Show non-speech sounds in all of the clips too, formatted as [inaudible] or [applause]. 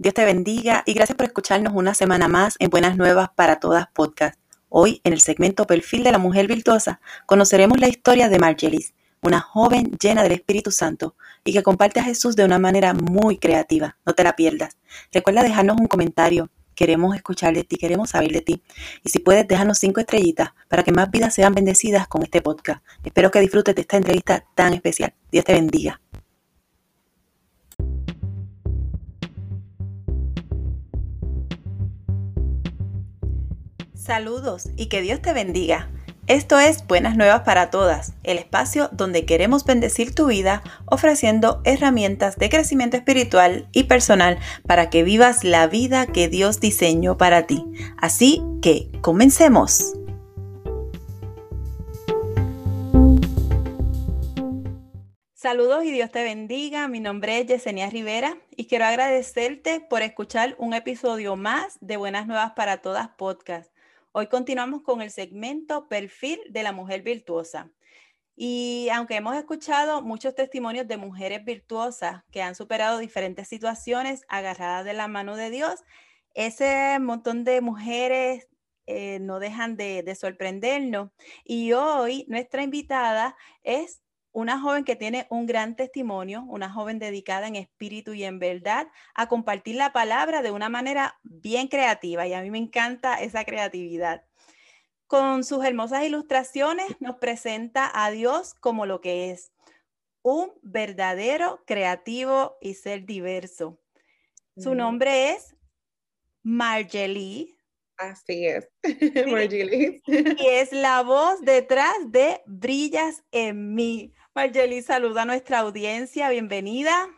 Dios te bendiga y gracias por escucharnos una semana más en Buenas Nuevas para Todas Podcast. Hoy, en el segmento Perfil de la Mujer Virtuosa, conoceremos la historia de Margelis, una joven llena del Espíritu Santo y que comparte a Jesús de una manera muy creativa. No te la pierdas. Recuerda dejarnos un comentario. Queremos escuchar de ti, queremos saber de ti. Y si puedes, déjanos cinco estrellitas para que más vidas sean bendecidas con este podcast. Espero que disfrutes de esta entrevista tan especial. Dios te bendiga. Saludos y que Dios te bendiga. Esto es Buenas Nuevas para Todas, el espacio donde queremos bendecir tu vida ofreciendo herramientas de crecimiento espiritual y personal para que vivas la vida que Dios diseñó para ti. Así que, comencemos. Saludos y Dios te bendiga. Mi nombre es Yesenia Rivera y quiero agradecerte por escuchar un episodio más de Buenas Nuevas para Todas podcast. Hoy continuamos con el segmento Perfil de la Mujer Virtuosa. Y aunque hemos escuchado muchos testimonios de mujeres virtuosas que han superado diferentes situaciones agarradas de la mano de Dios, ese montón de mujeres eh, no dejan de, de sorprendernos. Y hoy nuestra invitada es una joven que tiene un gran testimonio, una joven dedicada en espíritu y en verdad a compartir la palabra de una manera bien creativa y a mí me encanta esa creatividad. Con sus hermosas ilustraciones nos presenta a Dios como lo que es, un verdadero creativo y ser diverso. Su nombre es Marjorie. Así es, [laughs] Marjorie. Y es la voz detrás de Brillas en mí. Marjorie, saluda a nuestra audiencia, bienvenida.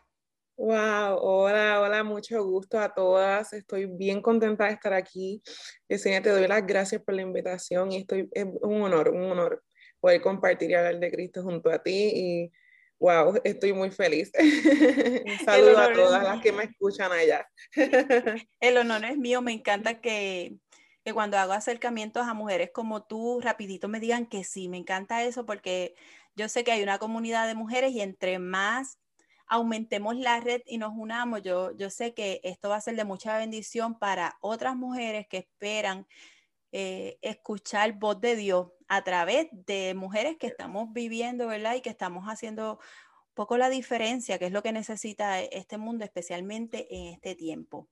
Wow, hola, hola, mucho gusto a todas. Estoy bien contenta de estar aquí. Yesenia, te doy las gracias por la invitación y estoy, es un honor, un honor poder compartir y hablar de Cristo junto a ti y wow, estoy muy feliz. [laughs] un saludo a todas las que me escuchan allá. [laughs] El honor es mío, me encanta que, que cuando hago acercamientos a mujeres como tú, rapidito me digan que sí, me encanta eso porque yo sé que hay una comunidad de mujeres y entre más aumentemos la red y nos unamos, yo, yo sé que esto va a ser de mucha bendición para otras mujeres que esperan eh, escuchar voz de Dios a través de mujeres que estamos viviendo, ¿verdad? Y que estamos haciendo un poco la diferencia, que es lo que necesita este mundo, especialmente en este tiempo.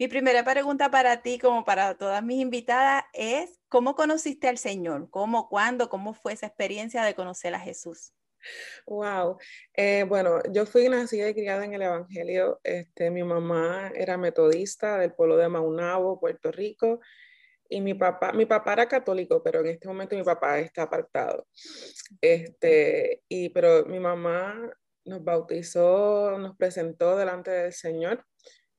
Mi primera pregunta para ti, como para todas mis invitadas, es ¿cómo conociste al Señor? ¿Cómo, cuándo, cómo fue esa experiencia de conocer a Jesús? Wow. Eh, bueno, yo fui nacida y criada en el Evangelio. Este, mi mamá era metodista del pueblo de Maunabo, Puerto Rico. Y mi papá, mi papá era católico, pero en este momento mi papá está apartado. Este, y, pero mi mamá nos bautizó, nos presentó delante del Señor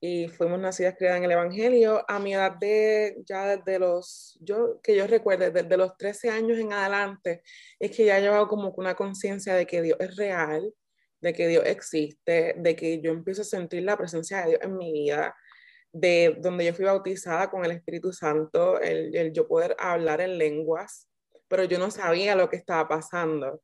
y fuimos nacidas criadas en el Evangelio. A mi edad de, ya desde los, yo, que yo recuerde, desde los 13 años en adelante, es que ya llevado como una conciencia de que Dios es real, de que Dios existe, de que yo empiezo a sentir la presencia de Dios en mi vida, de donde yo fui bautizada con el Espíritu Santo, el, el yo poder hablar en lenguas, pero yo no sabía lo que estaba pasando.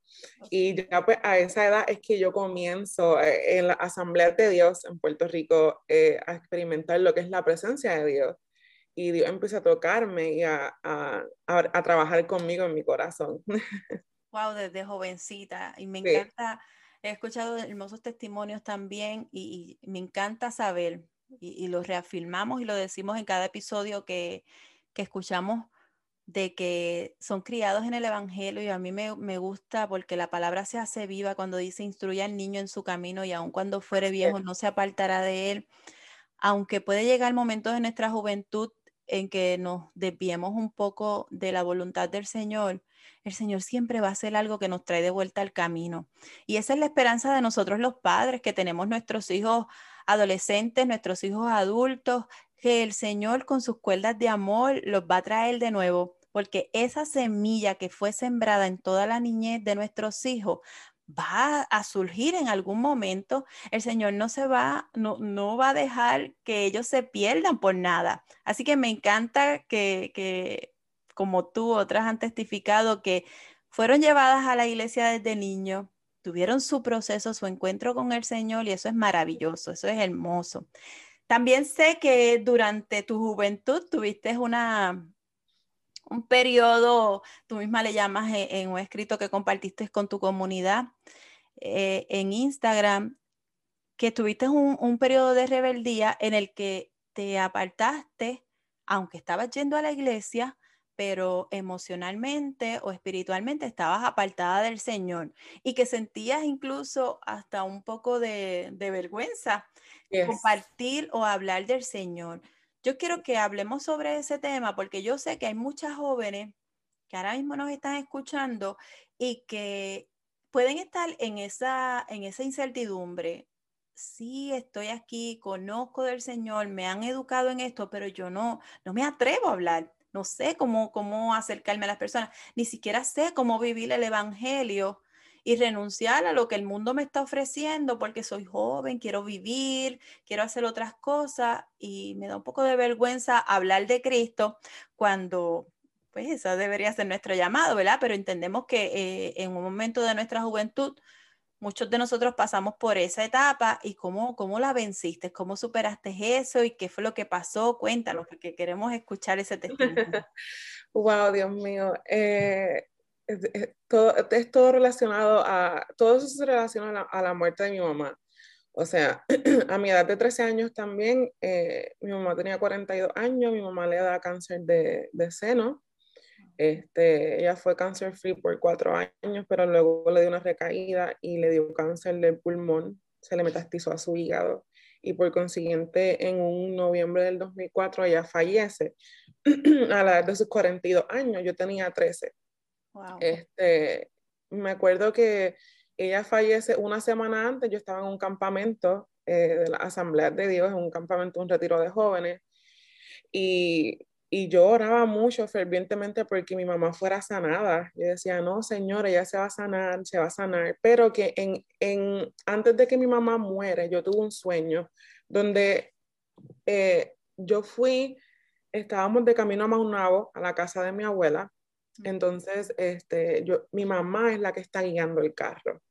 Y ya pues a esa edad es que yo comienzo eh, en la Asamblea de Dios en Puerto Rico eh, a experimentar lo que es la presencia de Dios. Y Dios empieza a tocarme y a, a, a, trabajar conmigo en mi corazón. [laughs] Wow, desde jovencita. Y me encanta, he escuchado hermosos testimonios también y, y me encanta saber, y, y, lo reafirmamos y lo decimos en cada episodio que, que escuchamos de que son criados en el Evangelio y a mí me, gusta porque la palabra se hace viva cuando dice instruye al niño en su camino y aun cuando fuere viejo no se apartará de él. Aunque puede llegar momentos en nuestra juventud en que nos desviemos un poco de la voluntad del Señor, el Señor siempre va a hacer algo que nos trae de vuelta al camino. Y esa es la esperanza de nosotros los padres, que tenemos nuestros hijos adolescentes, nuestros hijos adultos, que el Señor con sus cuerdas de amor los va a traer de nuevo, porque esa semilla que fue sembrada en toda la niñez de nuestros hijos va a surgir en algún momento. El Señor no se va, no, no va a dejar que ellos se pierdan por nada. Así que me encanta que, que, como tú, otras han testificado que fueron llevadas a la iglesia desde niños, tuvieron su proceso, su encuentro con el Señor y eso es maravilloso, eso es hermoso. También sé que durante tu juventud tuviste una, un periodo, tú misma le llamas en, un escrito que compartiste con tu comunidad eh, en Instagram, que tuviste un, un periodo de rebeldía en el que te apartaste, aunque estabas yendo a la iglesia, pero emocionalmente o espiritualmente estabas apartada del Señor y que sentías incluso hasta un poco de, vergüenza compartir o hablar del Señor. Yo quiero que hablemos sobre ese tema porque yo sé que hay muchas jóvenes que ahora mismo nos están escuchando y que pueden estar en esa, en esa incertidumbre. Sí, estoy aquí, conozco del Señor, me han educado en esto, pero yo no, no me atrevo a hablar no sé cómo, cómo acercarme a las personas, ni siquiera sé cómo vivir el Evangelio y renunciar a lo que el mundo me está ofreciendo porque soy joven, quiero vivir, quiero hacer otras cosas y me da un poco de vergüenza hablar de Cristo cuando pues eso debería ser nuestro llamado, ¿verdad? Pero entendemos que eh, en un momento de nuestra juventud muchos de nosotros pasamos por esa etapa y cómo, cómo la venciste, cómo superaste eso y qué fue lo que pasó. Cuéntanos, porque queremos escuchar ese testimonio. [laughs] wow, Dios mío. Eh, es, todo, es todo relacionado a, todo eso se relaciona a la, muerte de mi mamá. O sea, [clears throat] a mi edad de 13 años también, eh, mi mamá tenía 42 años, mi mamá le da cáncer de, de seno este, ella fue cáncer free por cuatro años, pero luego le dio una recaída y le dio cáncer del pulmón, se le metastizó a su hígado. Y por consiguiente en un noviembre del 2004 ella fallece [clears throat] a la edad de sus 42 años, yo tenía 13. Este, me acuerdo que ella fallece una semana antes, yo estaba en un campamento eh, de la Asamblea de Dios, en un campamento, un retiro de jóvenes, y y yo oraba mucho fervientemente porque mi mamá fuera sanada. Yo decía, no, señora, ella se va a sanar, se va a sanar. Pero que en, en, antes de que mi mamá muere, yo tuve un sueño donde eh, yo fui, estábamos de camino a Maunabo, a la casa de mi abuela. Entonces, este, yo, mi mamá es la que está guiando el carro.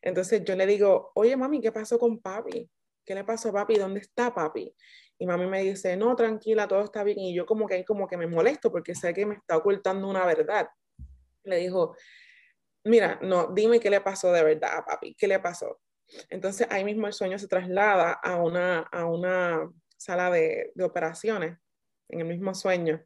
Entonces yo le digo, oye mami, ¿qué pasó con papi? ¿Qué le pasó a papi? ¿Dónde está papi? Y mami me dice, no, tranquila, todo está bien. Y yo como que como que me molesto porque sé que me está ocultando una verdad. Le dijo, mira, no, dime qué le pasó de verdad a papi, qué le pasó. Entonces ahí mismo el sueño se traslada a una, a una sala de, de operaciones, en el mismo sueño.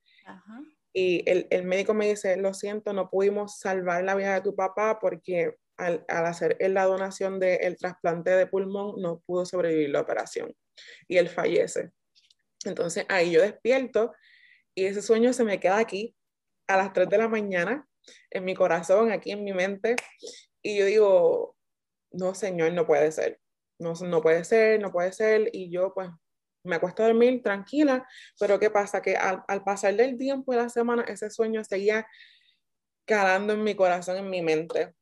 Y el, el, médico me dice, lo siento, no pudimos salvar la vida de tu papá porque al, al hacer la donación del trasplante de pulmón no pudo sobrevivir la operación y él fallece. Entonces ahí yo despierto y ese sueño se me queda aquí a las 3 de la mañana, en mi corazón, aquí en mi mente, y yo digo, no, Señor, no puede ser, no, no puede ser, no puede ser, y yo pues me acuesto a dormir tranquila, pero ¿qué pasa? Que al, al pasar del tiempo y la semana, ese sueño seguía calando en mi corazón, en mi mente.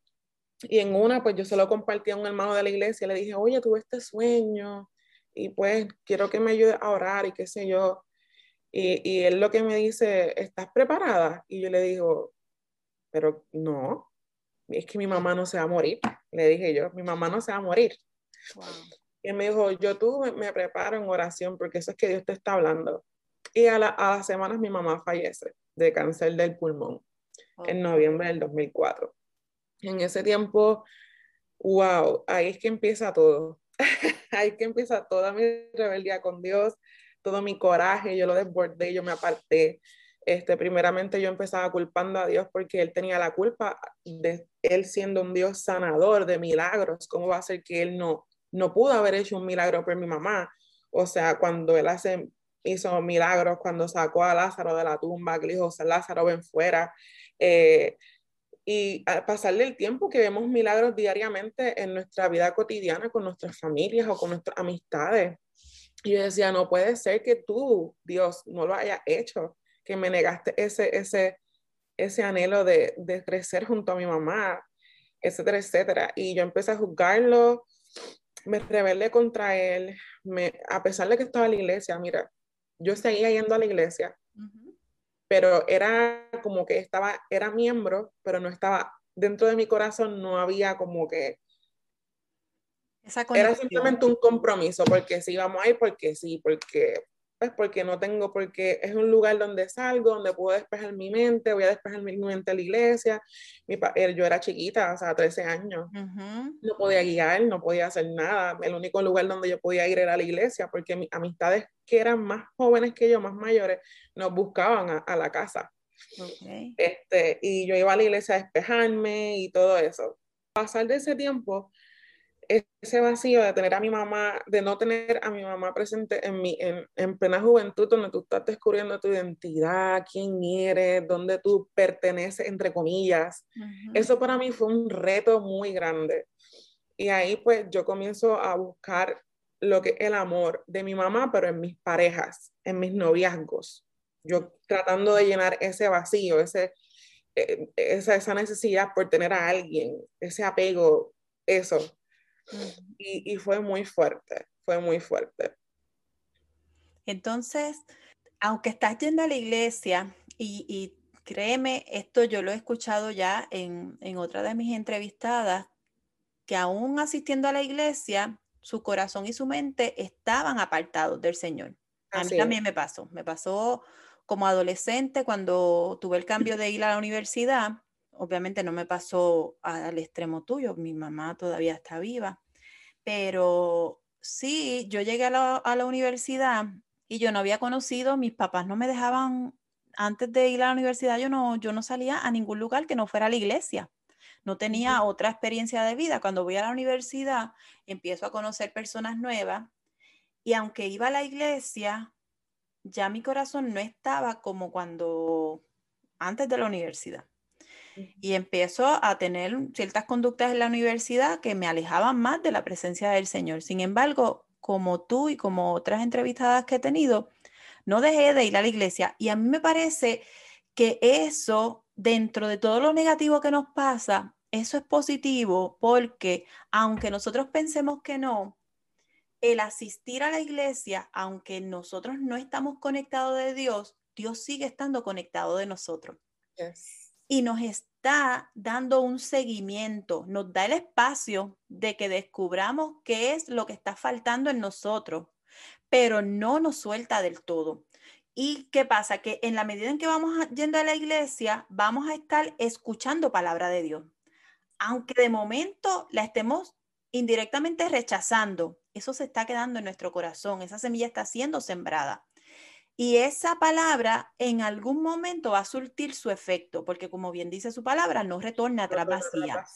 Y en una, pues yo se lo compartí a un hermano de la iglesia, le dije, oye, tuve este sueño, y pues quiero que me ayude a orar y qué sé yo. Y, y, él lo que me dice, ¿estás preparada? Y yo le digo, pero no, es que mi mamá no se va a morir. Le dije yo, mi mamá no se va a morir. Y él me dijo, yo tú me, preparo en oración porque eso es que Dios te está hablando. Y a, la, a las semanas mi mamá fallece de cáncer del pulmón en noviembre del 2004. En ese tiempo, wow, ahí es que empieza todo. [laughs] ahí que empieza toda mi rebeldía con Dios, todo mi coraje, yo lo desbordé, yo me aparté. Este, primeramente yo empezaba culpando a Dios porque Él tenía la culpa de Él siendo un Dios sanador de milagros. ¿Cómo va a ser que Él no, no pudo haber hecho un milagro por mi mamá? O sea, cuando Él hace, hizo milagros, cuando sacó a Lázaro de la tumba, que le dijo, Lázaro, ven fuera. Eh, y al pasarle el tiempo que vemos milagros diariamente en nuestra vida cotidiana con nuestras familias o con nuestras amistades. Y yo decía, no puede ser que tú, Dios, no lo hayas hecho, que me negaste ese, ese, ese anhelo de, de crecer junto a mi mamá, etcétera, etcétera. Y yo empecé a juzgarlo, me rebelé contra él, me, a pesar de que estaba en la iglesia, mira, yo seguía yendo a la iglesia, pero era como que estaba, era miembro, pero no estaba, dentro de mi corazón no había como que Era simplemente un compromiso, porque sí, vamos a ir, porque sí, porque pues porque no tengo, porque es un lugar donde salgo, donde puedo despejar mi mente, voy a despejar mi mente a la iglesia. Mi yo era chiquita, o sea, 13 años, no podía guiar, no podía hacer nada. El único lugar donde yo podía ir era la iglesia, porque mis amistades que eran más jóvenes que yo, más mayores, nos buscaban a, la casa. Este, y yo iba a la iglesia a despejarme y todo eso. Pasar de ese tiempo, ese vacío de tener a mi mamá, de no tener a mi mamá presente en, mi, en, en, plena juventud, donde tú estás descubriendo tu identidad, quién eres, dónde tú perteneces, entre comillas. Eso para mí fue un reto muy grande. Y ahí pues yo comienzo a buscar lo que es el amor de mi mamá, pero en mis parejas, en mis noviazgos. Yo tratando de llenar ese vacío, ese, eh, esa, esa necesidad por tener a alguien, ese apego, eso y, fue muy fuerte, fue muy fuerte. Entonces, aunque estás yendo a la iglesia y, créeme, esto yo lo he escuchado ya en, otra de mis entrevistadas, que aún asistiendo a la iglesia, su corazón y su mente estaban apartados del Señor. A mí también me pasó, me pasó como adolescente cuando tuve el cambio de ir a la universidad obviamente no me pasó al extremo tuyo, mi mamá todavía está viva, pero sí, yo llegué a la, universidad y yo no había conocido, mis papás no me dejaban, antes de ir a la universidad yo no, yo no salía a ningún lugar que no fuera a la iglesia. No tenía otra experiencia de vida. Cuando voy a la universidad, empiezo a conocer personas nuevas y aunque iba a la iglesia, ya mi corazón no estaba como cuando antes de la universidad y empiezo a tener ciertas conductas en la universidad que me alejaban más de la presencia del Señor. Sin embargo, como tú y como otras entrevistadas que he tenido, no dejé de ir a la iglesia y a mí me parece que eso, dentro de todo lo negativo que nos pasa, eso es positivo porque aunque nosotros pensemos que no, el asistir a la iglesia, aunque nosotros no estamos conectados de Dios, Dios sigue estando conectado de nosotros y nos está dando un seguimiento, nos da el espacio de que descubramos qué es lo que está faltando en nosotros, pero no nos suelta del todo. ¿Y qué pasa? Que en la medida en que vamos yendo a la iglesia, vamos a estar escuchando palabra de Dios. Aunque de momento la estemos indirectamente rechazando, eso se está quedando en nuestro corazón, esa semilla está siendo sembrada. Y esa palabra en algún momento va a surtir su efecto, porque como bien dice su palabra, no retorna atrás vacía.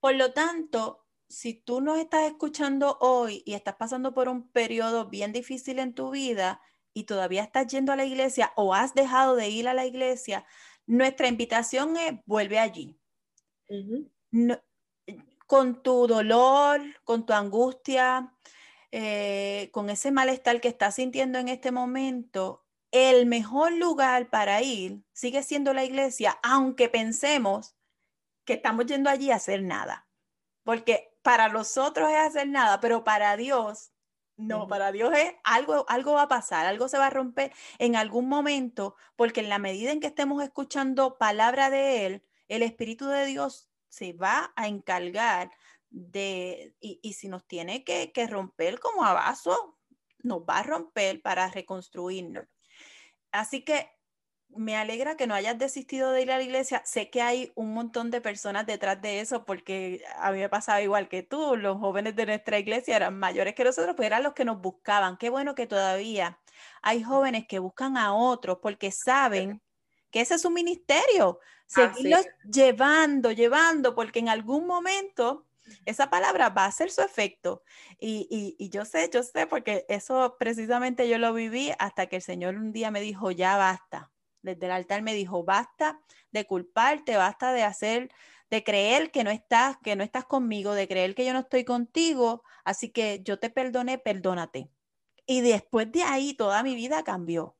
Por lo tanto, si tú nos estás escuchando hoy y estás pasando por un periodo bien difícil en tu vida y todavía estás yendo a la iglesia o has dejado de ir a la iglesia, nuestra invitación es vuelve allí. con tu dolor, con tu angustia, eh, con ese malestar que estás sintiendo en este momento, el mejor lugar para ir sigue siendo la iglesia, aunque pensemos que estamos yendo allí a hacer nada. Porque para nosotros es hacer nada, pero para Dios, no, para Dios es algo, algo va a pasar, algo se va a romper en algún momento, porque en la medida en que estemos escuchando palabra de Él, el Espíritu de Dios se va a encargar de, y, si nos tiene que, romper como a vaso, nos va a romper para reconstruirnos. Así que me alegra que no hayas desistido de ir a la iglesia. Sé que hay un montón de personas detrás de eso porque a mí me pasaba igual que tú. Los jóvenes de nuestra iglesia eran mayores que nosotros, pero eran los que nos buscaban. Qué bueno que todavía hay jóvenes que buscan a otros porque saben que ese es su ministerio. Seguirlos llevando, llevando, porque en algún momento esa palabra va a hacer su efecto. Y, yo sé, yo sé, porque eso precisamente yo lo viví hasta que el Señor un día me dijo, ya basta. Desde el altar me dijo, basta de culparte, basta de hacer, de creer que no estás, que no estás conmigo, de creer que yo no estoy contigo. Así que yo te perdoné, perdónate. Y después de ahí toda mi vida cambió.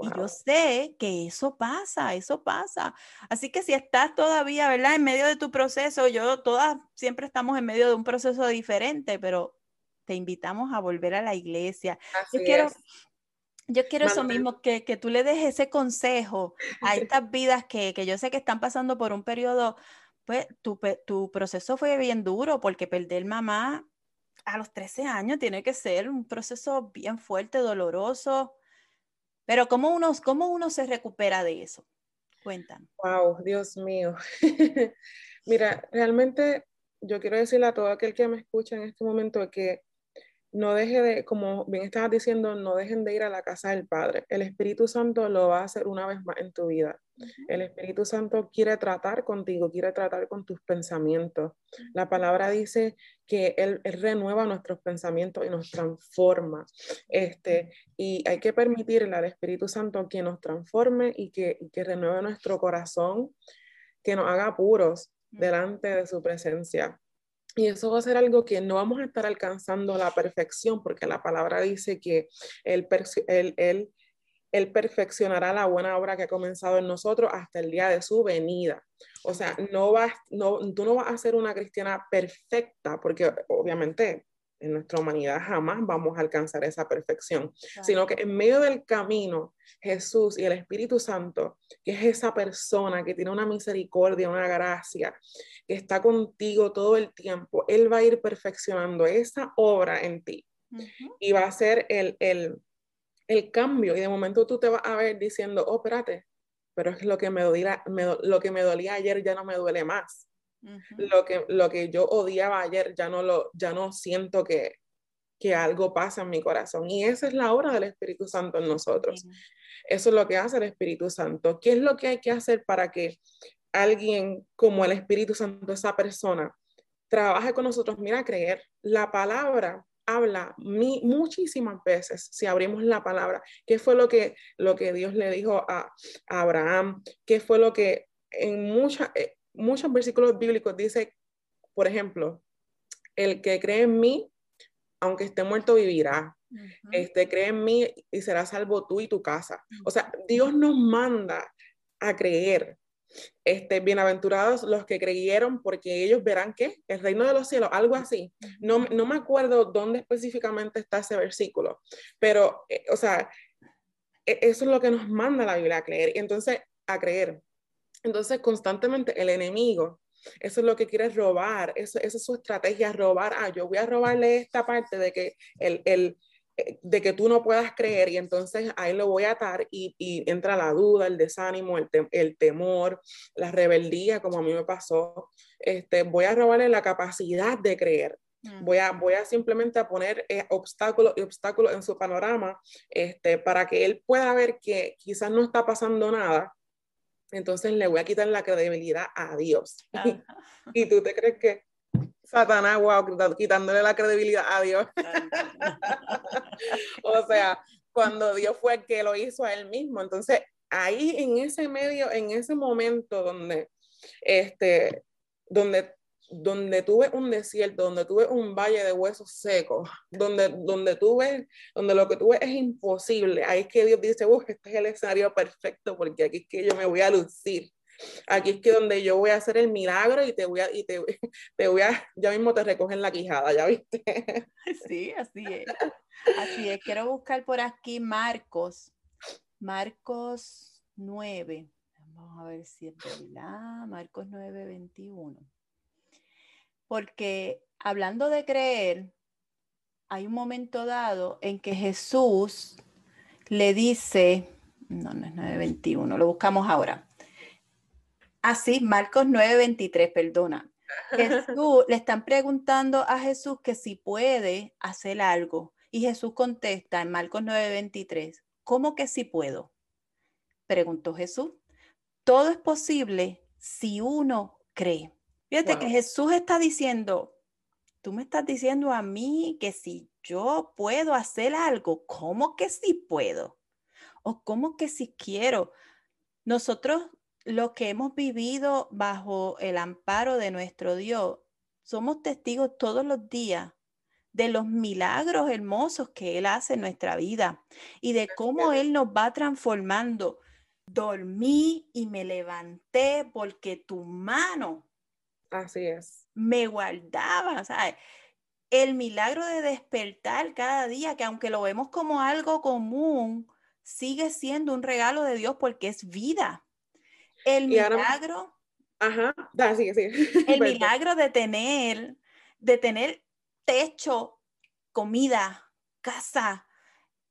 Y yo sé que eso pasa, eso pasa. Así que si estás todavía, ¿verdad? En medio de tu proceso, yo todas siempre estamos en medio de un proceso diferente, pero te invitamos a volver a la iglesia. yo quiero, Yo quiero eso mismo, que, que, tú le des ese consejo a [laughs] estas vidas que, que yo sé que están pasando por un periodo pues tu, tu proceso fue bien duro porque perder mamá a los 13 años tiene que ser un proceso bien fuerte, doloroso. Pero ¿cómo uno, cómo uno se recupera de eso? Cuéntanos. Wow, Dios mío. [laughs] Mira, realmente yo quiero decirle a todo aquel que me escucha en este momento que no deje de, como bien estabas diciendo, no dejen de ir a la casa del Padre. El Espíritu Santo lo va a hacer una vez más en tu vida. El Espíritu Santo quiere tratar contigo, quiere tratar con tus pensamientos. La palabra dice que Él, renueva nuestros pensamientos y nos transforma. Este, y hay que permitirle al Espíritu Santo que nos transforme y que, y que renueve nuestro corazón, que nos haga puros delante de su presencia. Y eso va a ser algo que no vamos a estar alcanzando la perfección, porque la palabra dice que él, él, él, perfeccionará la buena obra que ha comenzado en nosotros hasta el día de su venida. O sea, no vas, no, tú no vas a ser una cristiana perfecta, porque obviamente en nuestra humanidad jamás vamos a alcanzar esa perfección, sino que en medio del camino, Jesús y el Espíritu Santo, que es esa persona que tiene una misericordia, una gracia, que está contigo todo el tiempo, Él va a ir perfeccionando esa obra en ti. Y va a ser el, el, el, cambio y de momento tú te vas a ver diciendo, oh, espérate, pero es lo que me dolía, lo que me dolía ayer ya no me duele más lo, que, lo que yo odiaba ayer, ya no, lo, ya no siento que, que algo pasa en mi corazón. Y esa es la obra del Espíritu Santo en nosotros. Eso es lo que hace el Espíritu Santo. ¿Qué es lo que hay que hacer para que alguien como el Espíritu Santo, esa persona, trabaje con nosotros? Mira, creer. La palabra habla muchísimas veces, si abrimos la palabra, qué fue lo que, lo que Dios le dijo a, a Abraham, qué fue lo que en muchas, eh, muchos versículos bíblicos dice, por ejemplo, el que cree en mí, aunque esté muerto, vivirá. Este, cree en mí y será salvo tú y tu casa. O sea, Dios nos manda a creer. Este, bienaventurados los que creyeron porque ellos verán que el reino de los cielos, algo así. No, no me acuerdo dónde específicamente está ese versículo, pero, eh, o sea, e, eso es lo que nos manda la Biblia a creer. Entonces, a creer. Entonces, constantemente el enemigo, eso es lo que quiere robar, eso, esa es su estrategia, robar, ah, yo voy a robarle esta parte de que, el, el, de que tú no puedas creer y entonces ahí lo voy a atar y, y entra la duda, el desánimo, el, el, temor, la rebeldía, como a mí me pasó. Este, voy a robarle la capacidad de creer. Mm. Voy a, voy a simplemente a poner eh, obstáculos y obstáculos en su panorama este, para que él pueda ver que quizás no está pasando nada, entonces le voy a quitar la credibilidad a Dios. [laughs] y tú te crees que Satanás, wow, quitándole la credibilidad a Dios. [laughs] o sea, cuando Dios fue el que lo hizo a él mismo. Entonces, ahí en ese medio, en ese momento donde, este, donde donde tuve un desierto, donde tuve un valle de huesos secos, donde, donde tuve, donde lo que tuve es imposible, ahí es que Dios dice, este es el escenario perfecto porque aquí es que yo me voy a lucir. Aquí es que donde yo voy a hacer el milagro y te voy a, y te, [laughs] te voy a, ya mismo te recogen la quijada, ¿ya viste? [laughs] [laughs] Sí, así es. Así es. Quiero buscar por aquí Marcos. Marcos 9. Vamos a ver si es verdad. Marcos 9, 21 porque hablando de creer, hay un momento dado en que Jesús le dice, no, no es 9.21, lo buscamos ahora. Ah, sí, Marcos 9.23, perdona. Jesús, le están preguntando a Jesús que si puede hacer algo. Y Jesús contesta en Marcos 9:23, ¿cómo que si puedo? Preguntó Jesús. Todo es posible si uno cree. Fíjate que Jesús está diciendo, tú me estás diciendo a mí que si yo puedo hacer algo, ¿cómo que si puedo? ¿O cómo que si quiero? Nosotros, los que hemos vivido bajo el amparo de nuestro Dios, somos testigos todos los días de los milagros hermosos que Él hace en nuestra vida y de cómo Él nos va transformando. Dormí y me levanté porque tu mano Así es. Me guardaba, El milagro de despertar cada día, que aunque lo vemos como algo común, sigue siendo un regalo de Dios porque es vida. El milagro Ajá, sí. [laughs] El milagro de tener, de tener techo, comida, casa,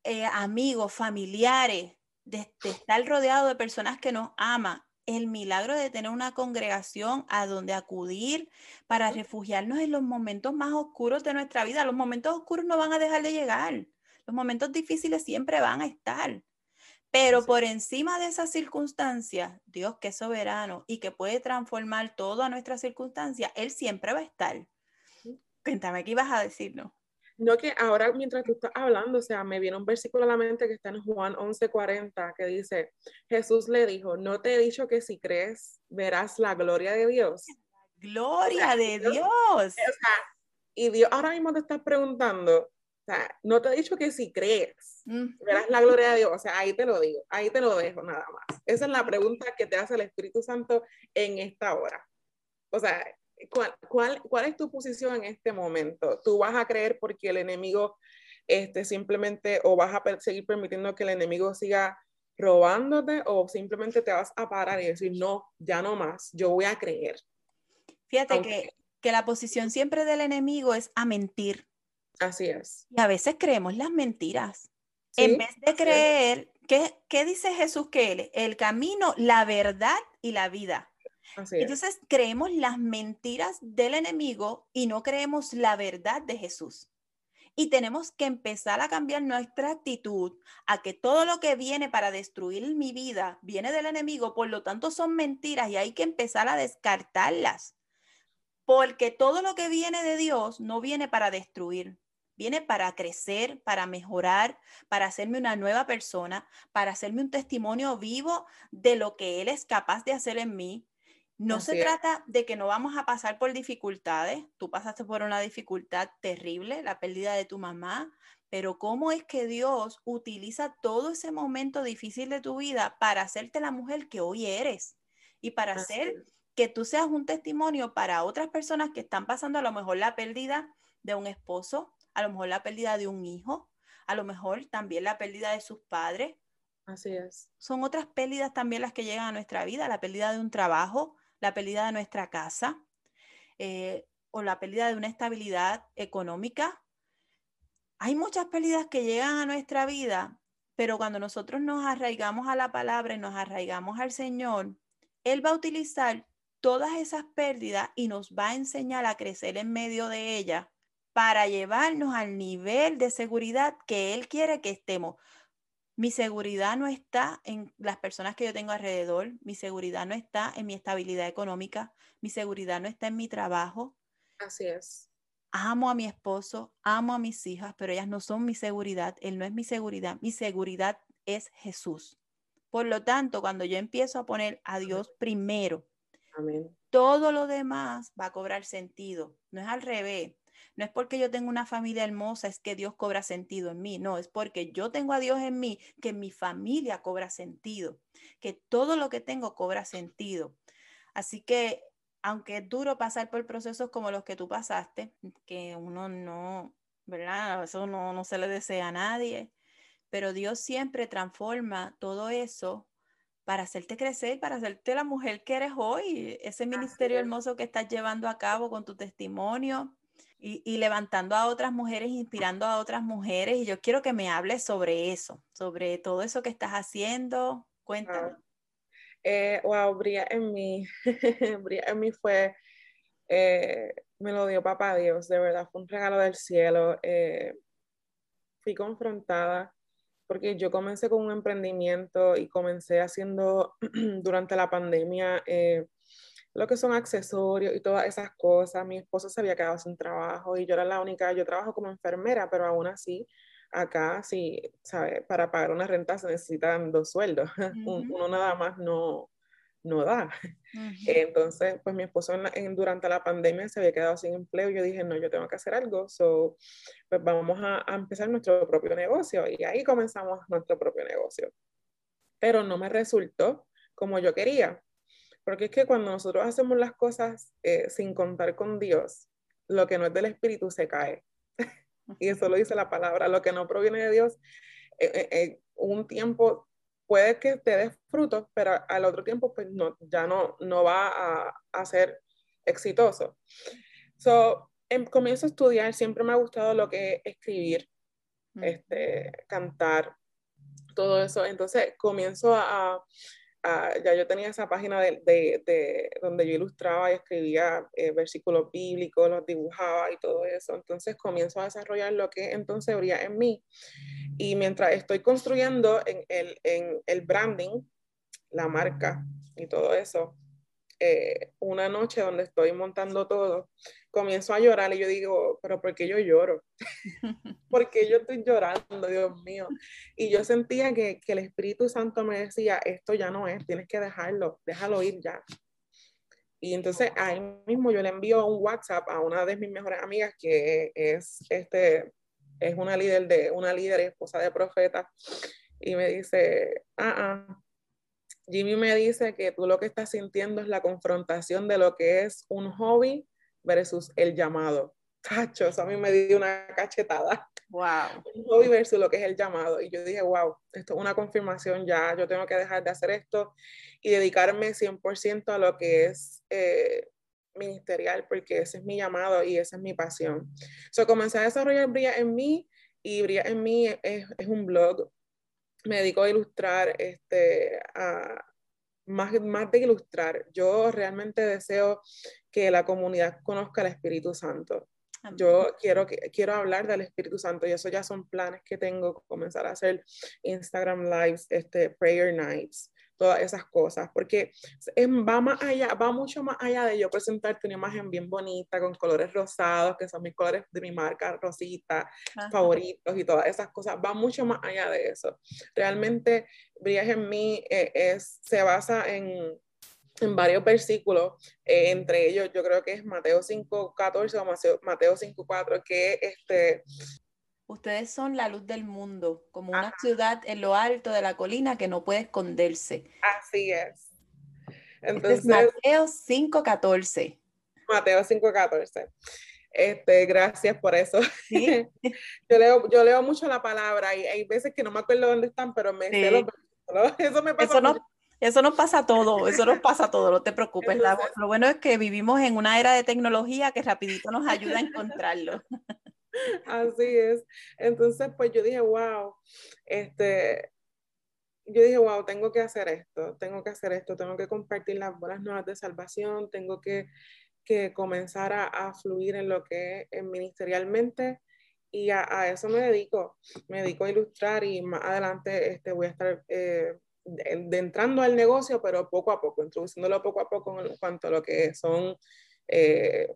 eh, amigos, familiares, de, estar rodeado de personas que nos aman, el milagro de tener una congregación a donde acudir para refugiarnos en los momentos más oscuros de nuestra vida. Los momentos oscuros no van a dejar de llegar. Los momentos difíciles siempre van a estar. Pero por encima de esas circunstancias, Dios que es soberano y que puede transformar toda nuestra circunstancia, Él siempre va a estar. Cuéntame, ¿qué ibas a decir, no? No, que ahora mientras tú estás hablando, o sea, me viene un versículo a la mente que está en Juan 11:40 que dice, Jesús le dijo, no te he dicho que si crees verás la gloria de Dios. Gloria de Dios. y Dios ahora mismo te está preguntando, o sea, no te he dicho que si crees verás la gloria de Dios, o sea, ahí te lo digo, ahí te lo dejo nada más. Esa es la pregunta que te hace el Espíritu Santo en esta hora. O sea, ¿cuál, cuál, cuál es tu posición en este momento? ¿Tú vas a creer porque el enemigo este, simplemente o vas a seguir permitiendo que el enemigo siga robándote o simplemente te vas a parar y decir, no, ya no más, yo voy a creer? Fíjate que, que la posición siempre del enemigo es a mentir. Así es. Y a veces creemos las mentiras. en vez de creer, ¿qué, ¿qué, dice Jesús que él? El camino, la verdad y la vida. Entonces creemos las mentiras del enemigo y no creemos la verdad de Jesús. Y tenemos que empezar a cambiar nuestra actitud a que todo lo que viene para destruir mi vida viene del enemigo, por lo tanto son mentiras y hay que empezar a descartarlas. Porque todo lo que viene de Dios no viene para destruir, viene para crecer, para mejorar, para hacerme una nueva persona, para hacerme un testimonio vivo de lo que Él es capaz de hacer en mí, no se trata de que no vamos a pasar por dificultades. Tú pasaste por una dificultad terrible, la pérdida de tu mamá, pero cómo es que Dios utiliza todo ese momento difícil de tu vida para hacerte la mujer que hoy eres y para hacer que tú seas un testimonio para otras personas que están pasando a lo mejor la pérdida de un esposo, a lo mejor la pérdida de un hijo, a lo mejor también la pérdida de sus padres. Así es. Son otras pérdidas también las que llegan a nuestra vida, la pérdida de un trabajo, la pérdida de nuestra casa eh, o la pérdida de una estabilidad económica. Hay muchas pérdidas que llegan a nuestra vida, pero cuando nosotros nos arraigamos a la palabra y nos arraigamos al Señor, Él va a utilizar todas esas pérdidas y nos va a enseñar a crecer en medio de ellas para llevarnos al nivel de seguridad que Él quiere que estemos. Mi seguridad no está en las personas que yo tengo alrededor, mi seguridad no está en mi estabilidad económica, mi seguridad no está en mi trabajo. Así es. Amo a mi esposo, amo a mis hijas, pero ellas no son mi seguridad, él no es mi seguridad, mi seguridad es Jesús. Por lo tanto, cuando yo empiezo a poner a Dios primero, todo lo demás va a cobrar sentido. No es al revés. No es porque yo tengo una familia hermosa, es que Dios cobra sentido en mí. No, es porque yo tengo a Dios en mí, que mi familia cobra sentido, que todo lo que tengo cobra sentido. Así que, aunque es duro pasar por procesos como los que tú pasaste, que uno no, ¿verdad? Eso no, no se le desea a nadie, pero Dios siempre transforma todo eso para hacerte crecer, para hacerte la mujer que eres hoy, ese ministerio hermoso que estás llevando a cabo con tu testimonio, y, levantando a otras mujeres, inspirando a otras mujeres. Y yo quiero que me hables sobre eso, sobre todo eso que estás haciendo. Cuéntame. Wow, eh, wow en mí, [laughs] Bría en mí fue, eh, me lo dio papá Dios, de verdad, fue un regalo del cielo. Eh, fui confrontada porque yo comencé con un emprendimiento y comencé haciendo [clears throat] durante la pandemia lo que son accesorios y todas esas cosas. Mi esposo se había quedado sin trabajo y yo era la única, yo trabajo como enfermera, pero aún así, acá sí, ¿sabe? Para pagar una renta se necesitan dos sueldos. [laughs] Uno nada más no, no da. Entonces, pues mi esposo en durante la pandemia se había quedado sin empleo. Yo dije, no, yo tengo que hacer algo. So, pues vamos a, a empezar nuestro propio negocio. Y ahí comenzamos nuestro propio negocio. Pero no me resultó como yo quería. Porque es que cuando nosotros hacemos las cosas eh, sin contar con Dios, lo que no es del Espíritu se cae. [laughs] y eso lo dice la palabra, lo que no proviene de Dios, eh, eh, un tiempo puede que te dé frutos, pero al otro tiempo pues no, ya no, no va a, a ser exitoso. So, em, comienzo a estudiar, siempre me ha gustado lo que es escribir, este, cantar, todo eso. Entonces comienzo a, ya yo tenía esa página de, de, donde yo ilustraba y escribía eh, versículos bíblicos, los dibujaba y todo eso. Entonces comienzo a desarrollar lo que entonces habría en mí. Y mientras estoy construyendo en el, en el branding, la marca y todo eso, eh, una noche donde estoy montando todo, comienzo a llorar y yo digo, pero ¿por qué yo lloro? [laughs] ¿Por qué yo estoy llorando, Dios mío? Y yo sentía que, que, el Espíritu Santo me decía, esto ya no es, tienes que dejarlo, déjalo ir ya. Y entonces ahí mismo yo le envío un WhatsApp a una de mis mejores amigas que es, este, es una líder de una líder esposa de profeta y me dice, ah, ah, Jimmy me dice que tú lo que estás sintiendo es la confrontación de lo que es un hobby versus el llamado. Tacho, eso a mí me dio una cachetada. Wow. Un hobby versus lo que es el llamado. Y yo dije, wow, esto es una confirmación ya, yo tengo que dejar de hacer esto y dedicarme 100% a lo que es eh, ministerial, porque ese es mi llamado y esa es mi pasión. So, comencé a desarrollar Brilla en mí y Brilla en mí es, es un blog me dedico a ilustrar, este, a, más, más de ilustrar, yo realmente deseo que la comunidad conozca el Espíritu Santo. Yo quiero, quiero hablar del Espíritu Santo y eso ya son planes que tengo, comenzar a hacer Instagram Lives, este, Prayer Nights, todas esas cosas, porque va más allá, va mucho más allá de yo presentarte una imagen bien bonita con colores rosados, que son mis colores de mi marca, Rosita, favoritos y todas esas cosas, va mucho más allá de eso. Realmente, Brillas en mí eh, es, se basa en, en varios versículos, eh, entre ellos yo creo que es Mateo 5.14 o Mateo 5.4, que este, Ustedes son la luz del mundo, como una ciudad en lo alto de la colina que no puede esconderse. Así es. Este Entonces, Mateo 5.14. Mateo 5.14. Este, gracias por eso. [laughs] yo, leo, yo leo mucho la palabra y hay veces que no me acuerdo dónde están, pero me los [laughs] Eso me pasa. Eso, no, eso nos pasa todo, eso nos pasa todo, no te preocupes. lo bueno es que vivimos en una era de tecnología que rapidito nos ayuda a encontrarlo. [laughs] [laughs] Así es. Entonces, pues yo dije, wow, este, yo dije, wow, tengo que hacer esto, tengo que hacer esto, tengo que compartir las buenas nuevas de salvación, tengo que, que comenzar a, fluir en lo que es ministerialmente y a, eso me dedico, me dedico a ilustrar y más adelante este, voy a estar eh, entrando al negocio, pero poco a poco, introduciéndolo poco a poco en cuanto a lo que son eh,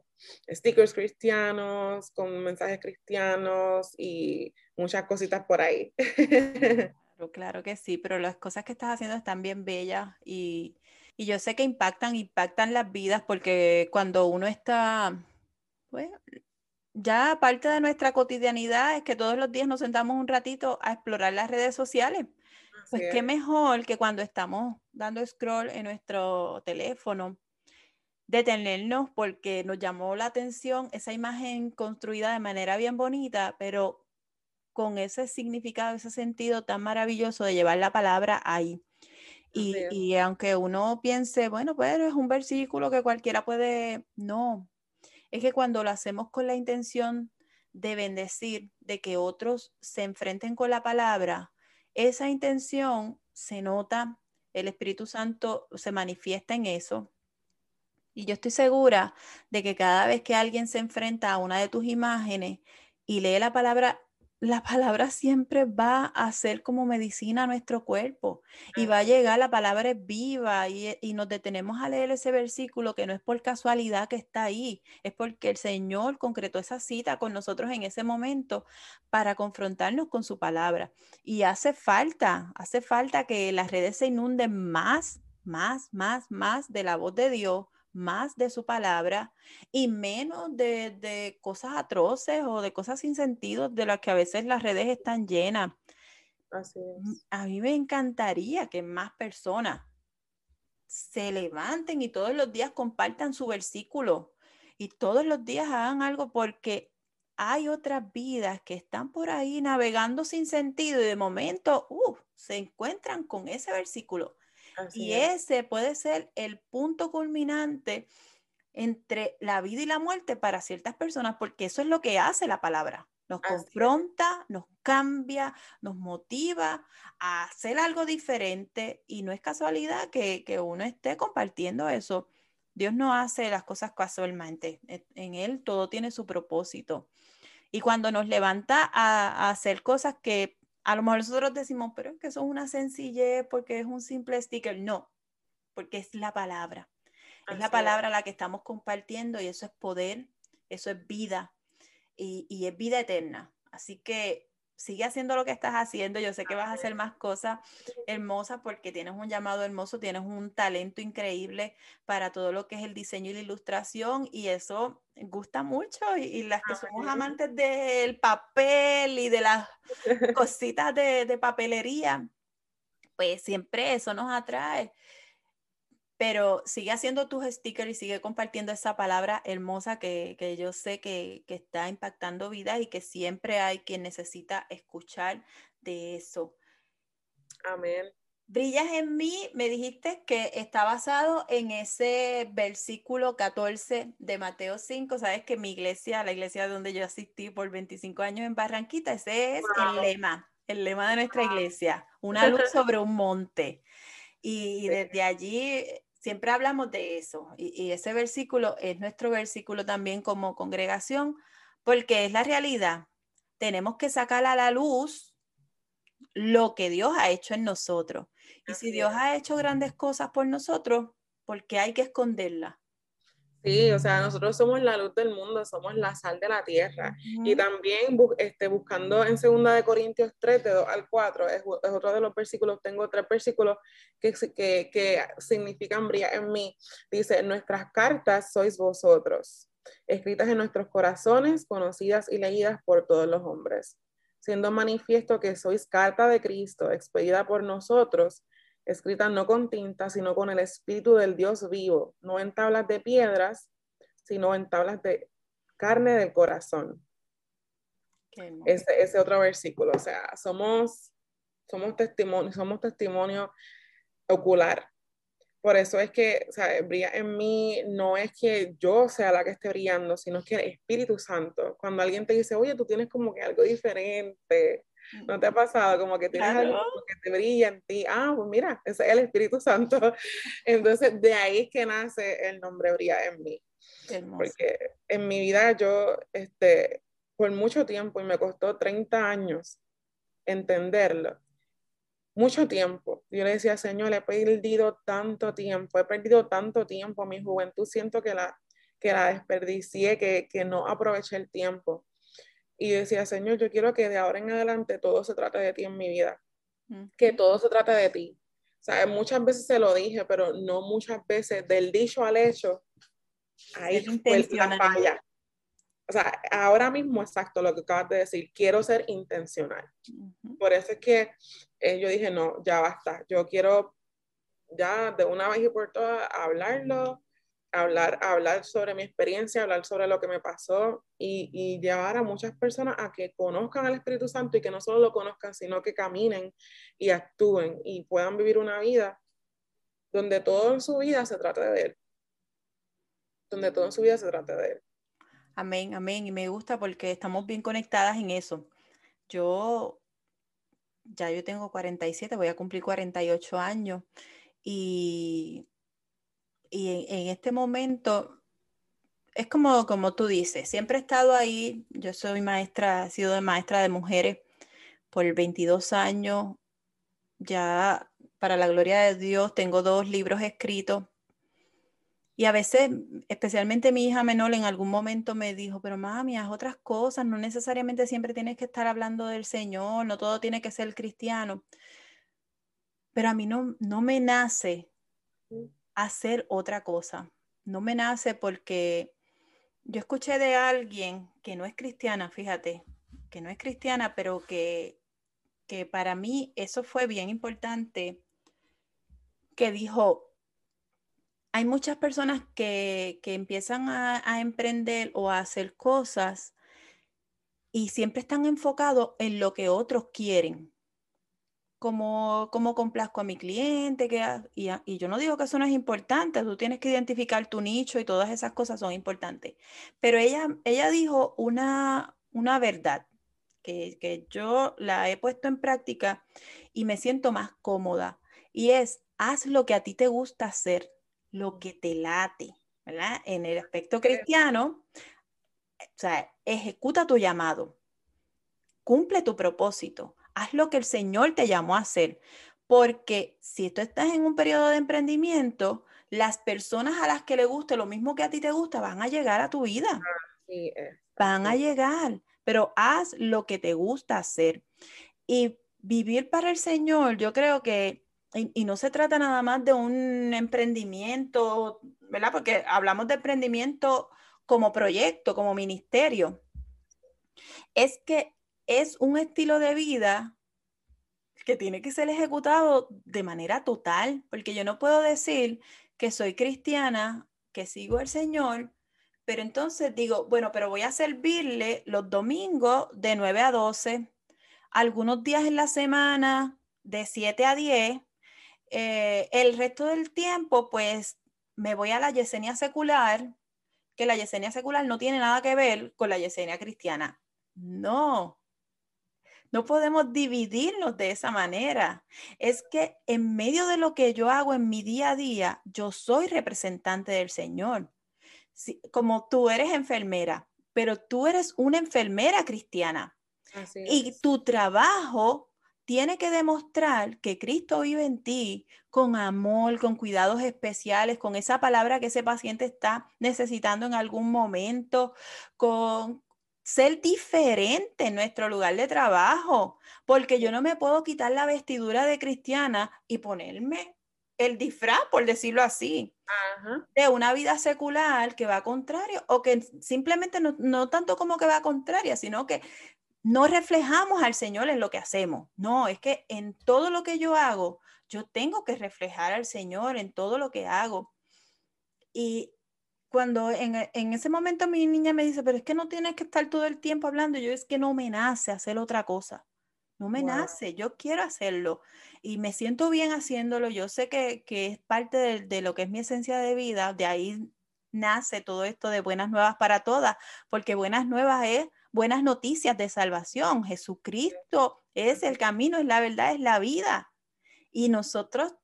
stickers cristianos, con mensajes cristianos y muchas cositas por ahí. [laughs] Claro, claro que sí, pero las cosas que estás haciendo están bien bellas y, y yo sé que impactan, impactan las vidas porque cuando uno está, pues, ya parte de nuestra cotidianidad es que todos los días nos sentamos un ratito a explorar las redes sociales. pues qué mejor que cuando estamos dando scroll en nuestro teléfono detenernos porque nos llamó la atención esa imagen construida de manera bien bonita, pero con ese significado, ese sentido tan maravilloso de llevar la palabra ahí. Y, y, aunque uno piense, bueno, pues es un versículo que cualquiera puede, no, es que cuando lo hacemos con la intención de bendecir, de que otros se enfrenten con la palabra, esa intención se nota, el Espíritu Santo se manifiesta en eso y yo estoy segura de que cada vez que alguien se enfrenta a una de tus imágenes y lee la palabra, la palabra siempre va a ser como medicina a nuestro cuerpo y va a llegar, la palabra es viva y, y, nos detenemos a leer ese versículo que no es por casualidad que está ahí, es porque el Señor concretó esa cita con nosotros en ese momento para confrontarnos con su palabra. Y hace falta, hace falta que las redes se inunden más, más, más, más de la voz de Dios más de su palabra y menos de, cosas atroces o de cosas sin sentido de las que a veces las redes están llenas. Así A mí me encantaría que más personas se levanten y todos los días compartan su versículo y todos los días hagan algo porque hay otras vidas que están por ahí navegando sin sentido y de momento uh, se encuentran con ese versículo. Y ese puede ser el punto culminante entre la vida y la muerte para ciertas personas, porque eso es lo que hace la palabra. Nos confronta, nos cambia, nos motiva a hacer algo diferente y no es casualidad que, que uno esté compartiendo eso. Dios no hace las cosas casualmente. En Él todo tiene su propósito. Y cuando nos levanta a, hacer cosas que a lo mejor nosotros decimos, pero es que son una sencillez porque es un simple sticker. No, porque es la palabra. Es la palabra la que estamos compartiendo y eso es poder, eso es vida y, y es vida eterna. Así que sigue haciendo lo que estás haciendo. Yo sé que vas a hacer más cosas hermosas porque tienes un llamado hermoso, tienes un talento increíble para todo lo que es el diseño y la ilustración y eso gusta mucho y, las que somos amantes del papel y de las cositas de, de papelería, pues siempre eso nos atrae pero sigue haciendo tus stickers y sigue compartiendo esa palabra hermosa que, que yo sé que, que, está impactando vidas y que siempre hay quien necesita escuchar de eso. Amén. Brillas en mí, me dijiste que está basado en ese versículo 14 de Mateo 5. Sabes que mi iglesia, la iglesia donde yo asistí por 25 años en Barranquita, ese es el lema, el lema de nuestra iglesia, una luz [laughs] sobre un monte. Y desde allí siempre hablamos de eso y, ese versículo es nuestro versículo también como congregación porque es la realidad. Tenemos que sacar a la luz lo que Dios ha hecho en nosotros. Y si Dios ha hecho grandes cosas por nosotros, ¿por qué hay que esconderla? Sí, o sea, nosotros somos la luz del mundo, somos la sal de la tierra. Y también este, buscando en 2 de Corintios 3, de 2 al 4, es, otro de los versículos, tengo tres versículos que, que, que significan brillar en mí. Dice, nuestras cartas sois vosotros, escritas en nuestros corazones, conocidas y leídas por todos los hombres, siendo manifiesto que sois carta de Cristo, expedida por nosotros escrita no con tinta, sino con el espíritu del Dios vivo, no en tablas de piedras, sino en tablas de carne del corazón. Ese, ese otro versículo, o sea, somos, somos testimonio, somos testimonio ocular. Por eso es que, o sea, brilla en mí, no es que yo sea la que esté brillando, sino que el Espíritu Santo. Cuando alguien te dice, oye, tú tienes como que algo diferente, ¿No te ha pasado como que tienes algo que te brilla en ti? Ah, pues mira, ese es el Espíritu Santo. [laughs] Entonces, de ahí es que nace el nombre Brilla en mí. Porque en mi vida yo, este, por mucho tiempo, y me costó 30 años entenderlo, mucho tiempo. Yo le decía, Señor, he perdido tanto tiempo, he perdido tanto tiempo, mi juventud siento que la, que la desperdicié, que, que no aproveché el tiempo y decía, Señor, yo quiero que de ahora en adelante todo se trate de ti en mi vida, que todo se trate de ti. O sea, muchas veces se lo dije, pero no muchas veces del dicho al hecho, ahí fue la falla. O sea, ahora mismo, exacto lo que acabas de decir, quiero ser intencional. Por eso es que eh, yo dije, no, ya basta, yo quiero ya de una vez y por todas hablarlo, hablar, hablar sobre mi experiencia, hablar sobre lo que me pasó y, y, llevar a muchas personas a que conozcan al Espíritu Santo y que no solo lo conozcan, sino que caminen y actúen y puedan vivir una vida donde todo en su vida se trate de Él. Donde todo en su vida se trate de Él. Amén, amén. Y me gusta porque estamos bien conectadas en eso. Yo, ya yo tengo 47, voy a cumplir 48 años y y en, este momento es como, como tú dices, siempre he estado ahí, yo soy maestra, he sido maestra de mujeres por 22 años, ya para la gloria de Dios tengo dos libros escritos y a veces, especialmente mi hija menor en algún momento me dijo, pero mami, haz otras cosas, no necesariamente siempre tienes que estar hablando del Señor, no todo tiene que ser cristiano. Pero a mí no, no me nace hacer otra cosa. No me nace porque yo escuché de alguien que no es cristiana, fíjate, que no es cristiana, pero que, que para mí eso fue bien importante, que dijo, hay muchas personas que, que empiezan a, a, emprender o a hacer cosas y siempre están enfocados en lo que otros quieren. Como, como complazco a mi cliente, que, y, y, yo no digo que eso no es importante, tú tienes que identificar tu nicho y todas esas cosas son importantes. Pero ella, ella dijo una, una verdad que, que yo la he puesto en práctica y me siento más cómoda. Y es, haz lo que a ti te gusta hacer, lo que te late, ¿verdad? En el aspecto cristiano, o sea, ejecuta tu llamado, cumple tu propósito, haz lo que el Señor te llamó a hacer. Porque si tú estás en un periodo de emprendimiento, las personas a las que le guste lo mismo que a ti te gusta van a llegar a tu vida. van a llegar, pero haz lo que te gusta hacer. Y vivir para el Señor, yo creo que, y, no se trata nada más de un emprendimiento, ¿verdad? Porque hablamos de emprendimiento como proyecto, como ministerio. Es que es un estilo de vida que tiene que ser ejecutado de manera total, porque yo no puedo decir que soy cristiana, que sigo al Señor, pero entonces digo, bueno, pero voy a servirle los domingos de 9 a 12, algunos días en la semana de 7 a 10, eh, el resto del tiempo pues me voy a la Yesenia secular, que la Yesenia secular no tiene nada que ver con la Yesenia cristiana. No, no podemos dividirnos de esa manera. Es que en medio de lo que yo hago en mi día a día, yo soy representante del Señor. como tú eres enfermera, pero tú eres una enfermera cristiana. y tu trabajo tiene que demostrar que Cristo vive en ti con amor, con cuidados especiales, con esa palabra que ese paciente está necesitando en algún momento, con, ser diferente en nuestro lugar de trabajo, porque yo no me puedo quitar la vestidura de cristiana y ponerme el disfraz, por decirlo así, de una vida secular que va contrario o que simplemente no, no tanto como que va contraria, sino que no reflejamos al Señor en lo que hacemos. No, es que en todo lo que yo hago, yo tengo que reflejar al Señor en todo lo que hago. Y cuando en, en, ese momento mi niña me dice, pero es que no tienes que estar todo el tiempo hablando, yo es que no me nace hacer otra cosa. No me nace, yo quiero hacerlo y me siento bien haciéndolo. Yo sé que, que es parte de, de, lo que es mi esencia de vida, de ahí nace todo esto de buenas nuevas para todas, porque buenas nuevas es buenas noticias de salvación. Jesucristo es el camino, es la verdad, es la vida. Y nosotros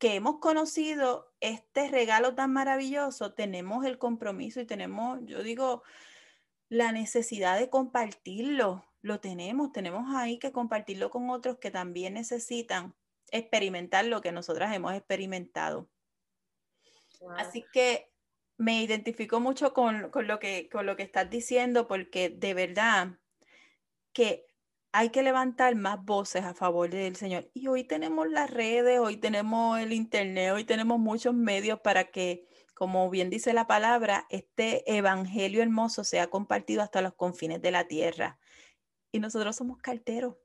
que hemos conocido este regalo tan maravilloso, tenemos el compromiso y tenemos, yo digo, la necesidad de compartirlo. Lo tenemos, tenemos ahí que compartirlo con otros que también necesitan experimentar lo que nosotras hemos experimentado. Así que me identifico mucho con, con, lo que, con lo que estás diciendo porque de verdad que hay que levantar más voces a favor del Señor. Y hoy tenemos las redes, hoy tenemos el Internet, hoy tenemos muchos medios para que, como bien dice la palabra, este Evangelio hermoso sea compartido hasta los confines de la tierra. Y nosotros somos carteros.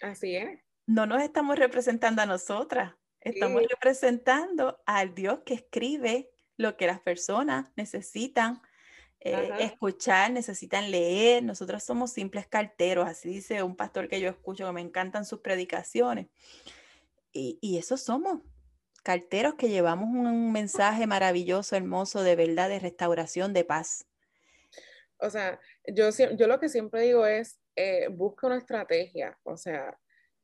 Así es. No nos estamos representando a nosotras, estamos representando al Dios que escribe lo que las personas necesitan eh, escuchar, necesitan leer. Nosotros somos simples carteros, así dice un pastor que yo escucho, que me encantan sus predicaciones. Y, y eso somos, carteros que llevamos un, mensaje maravilloso, hermoso, de verdad, de restauración, de paz. O sea, yo, yo lo que siempre digo es, eh, busca una estrategia, o sea,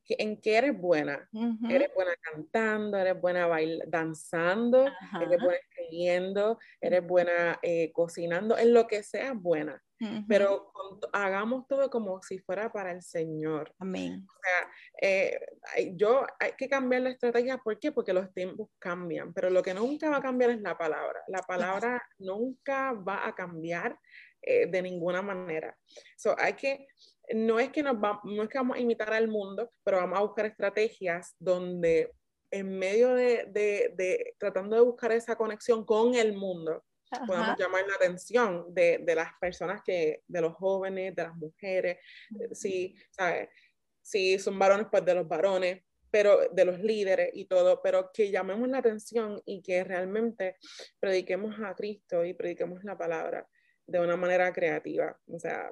en qué eres buena. Eres buena cantando, eres buena bailando, danzando, eres buena escribiendo, eres buena eh, cocinando, en lo que seas buena. Pero hagamos todo como si fuera para el Señor. Amén. O sea, eh, yo hay que cambiar la estrategia. ¿Por qué? Porque los tiempos cambian. Pero lo que nunca va a cambiar es la palabra. La palabra nunca va a cambiar eh, de ninguna manera. So, hay que no es que nos no es que vamos a imitar al mundo, pero vamos a buscar estrategias donde en medio de, de, tratando de buscar esa conexión con el mundo, podamos llamar la atención de, de, las personas que, de los jóvenes, de las mujeres, si, ¿sabes? si son varones, pues de los varones, pero de los líderes y todo, pero que llamemos la atención y que realmente prediquemos a Cristo y prediquemos la palabra de una manera creativa. O sea,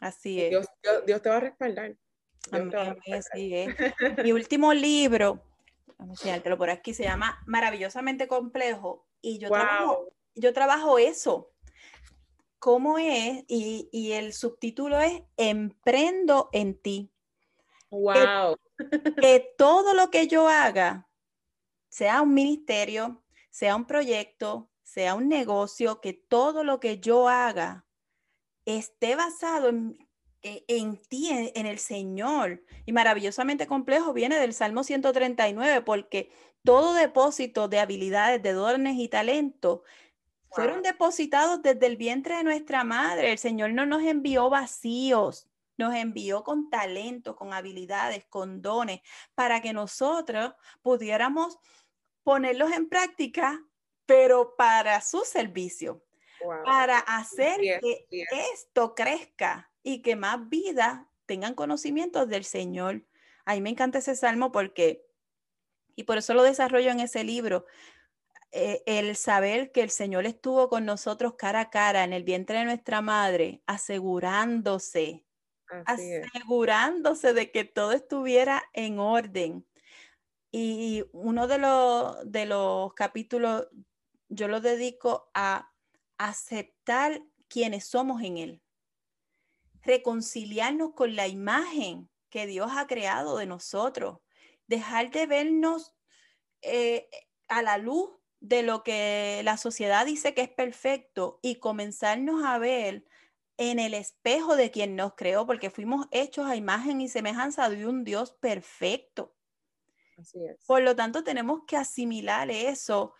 Así es. Dios, Dios, te va a respaldar. Así es. Mi último libro, vamos a enseñártelo por aquí, se llama Maravillosamente Complejo y yo, trabajo, yo trabajo eso. ¿Cómo es? Y, y, el subtítulo es Emprendo en ti. Wow. [laughs] que todo lo que yo haga, sea un ministerio, sea un proyecto, sea un negocio, que todo lo que yo haga esté basado en, e, ti, en, el Señor. Y maravillosamente complejo viene del Salmo 139, porque todo depósito de habilidades, de dones y talentos fueron depositados desde el vientre de nuestra madre. El Señor no nos envió vacíos, nos envió con talentos, con habilidades, con dones, para que nosotros pudiéramos ponerlos en práctica, pero para su servicio, para hacer que esto crezca y que más vidas tengan conocimientos del Señor. A mí me encanta ese salmo porque, y por eso lo desarrollo en ese libro, eh, el saber que el Señor estuvo con nosotros cara a cara en el vientre de nuestra madre, asegurándose, asegurándose de que todo estuviera en orden. Y uno de los, de los capítulos yo lo dedico a aceptar quienes somos en Él, reconciliarnos con la imagen que Dios ha creado de nosotros, dejar de vernos eh, a la luz de lo que la sociedad dice que es perfecto y comenzarnos a ver en el espejo de quien nos creó, porque fuimos hechos a imagen y semejanza de un Dios perfecto. Por lo tanto, tenemos que asimilar eso.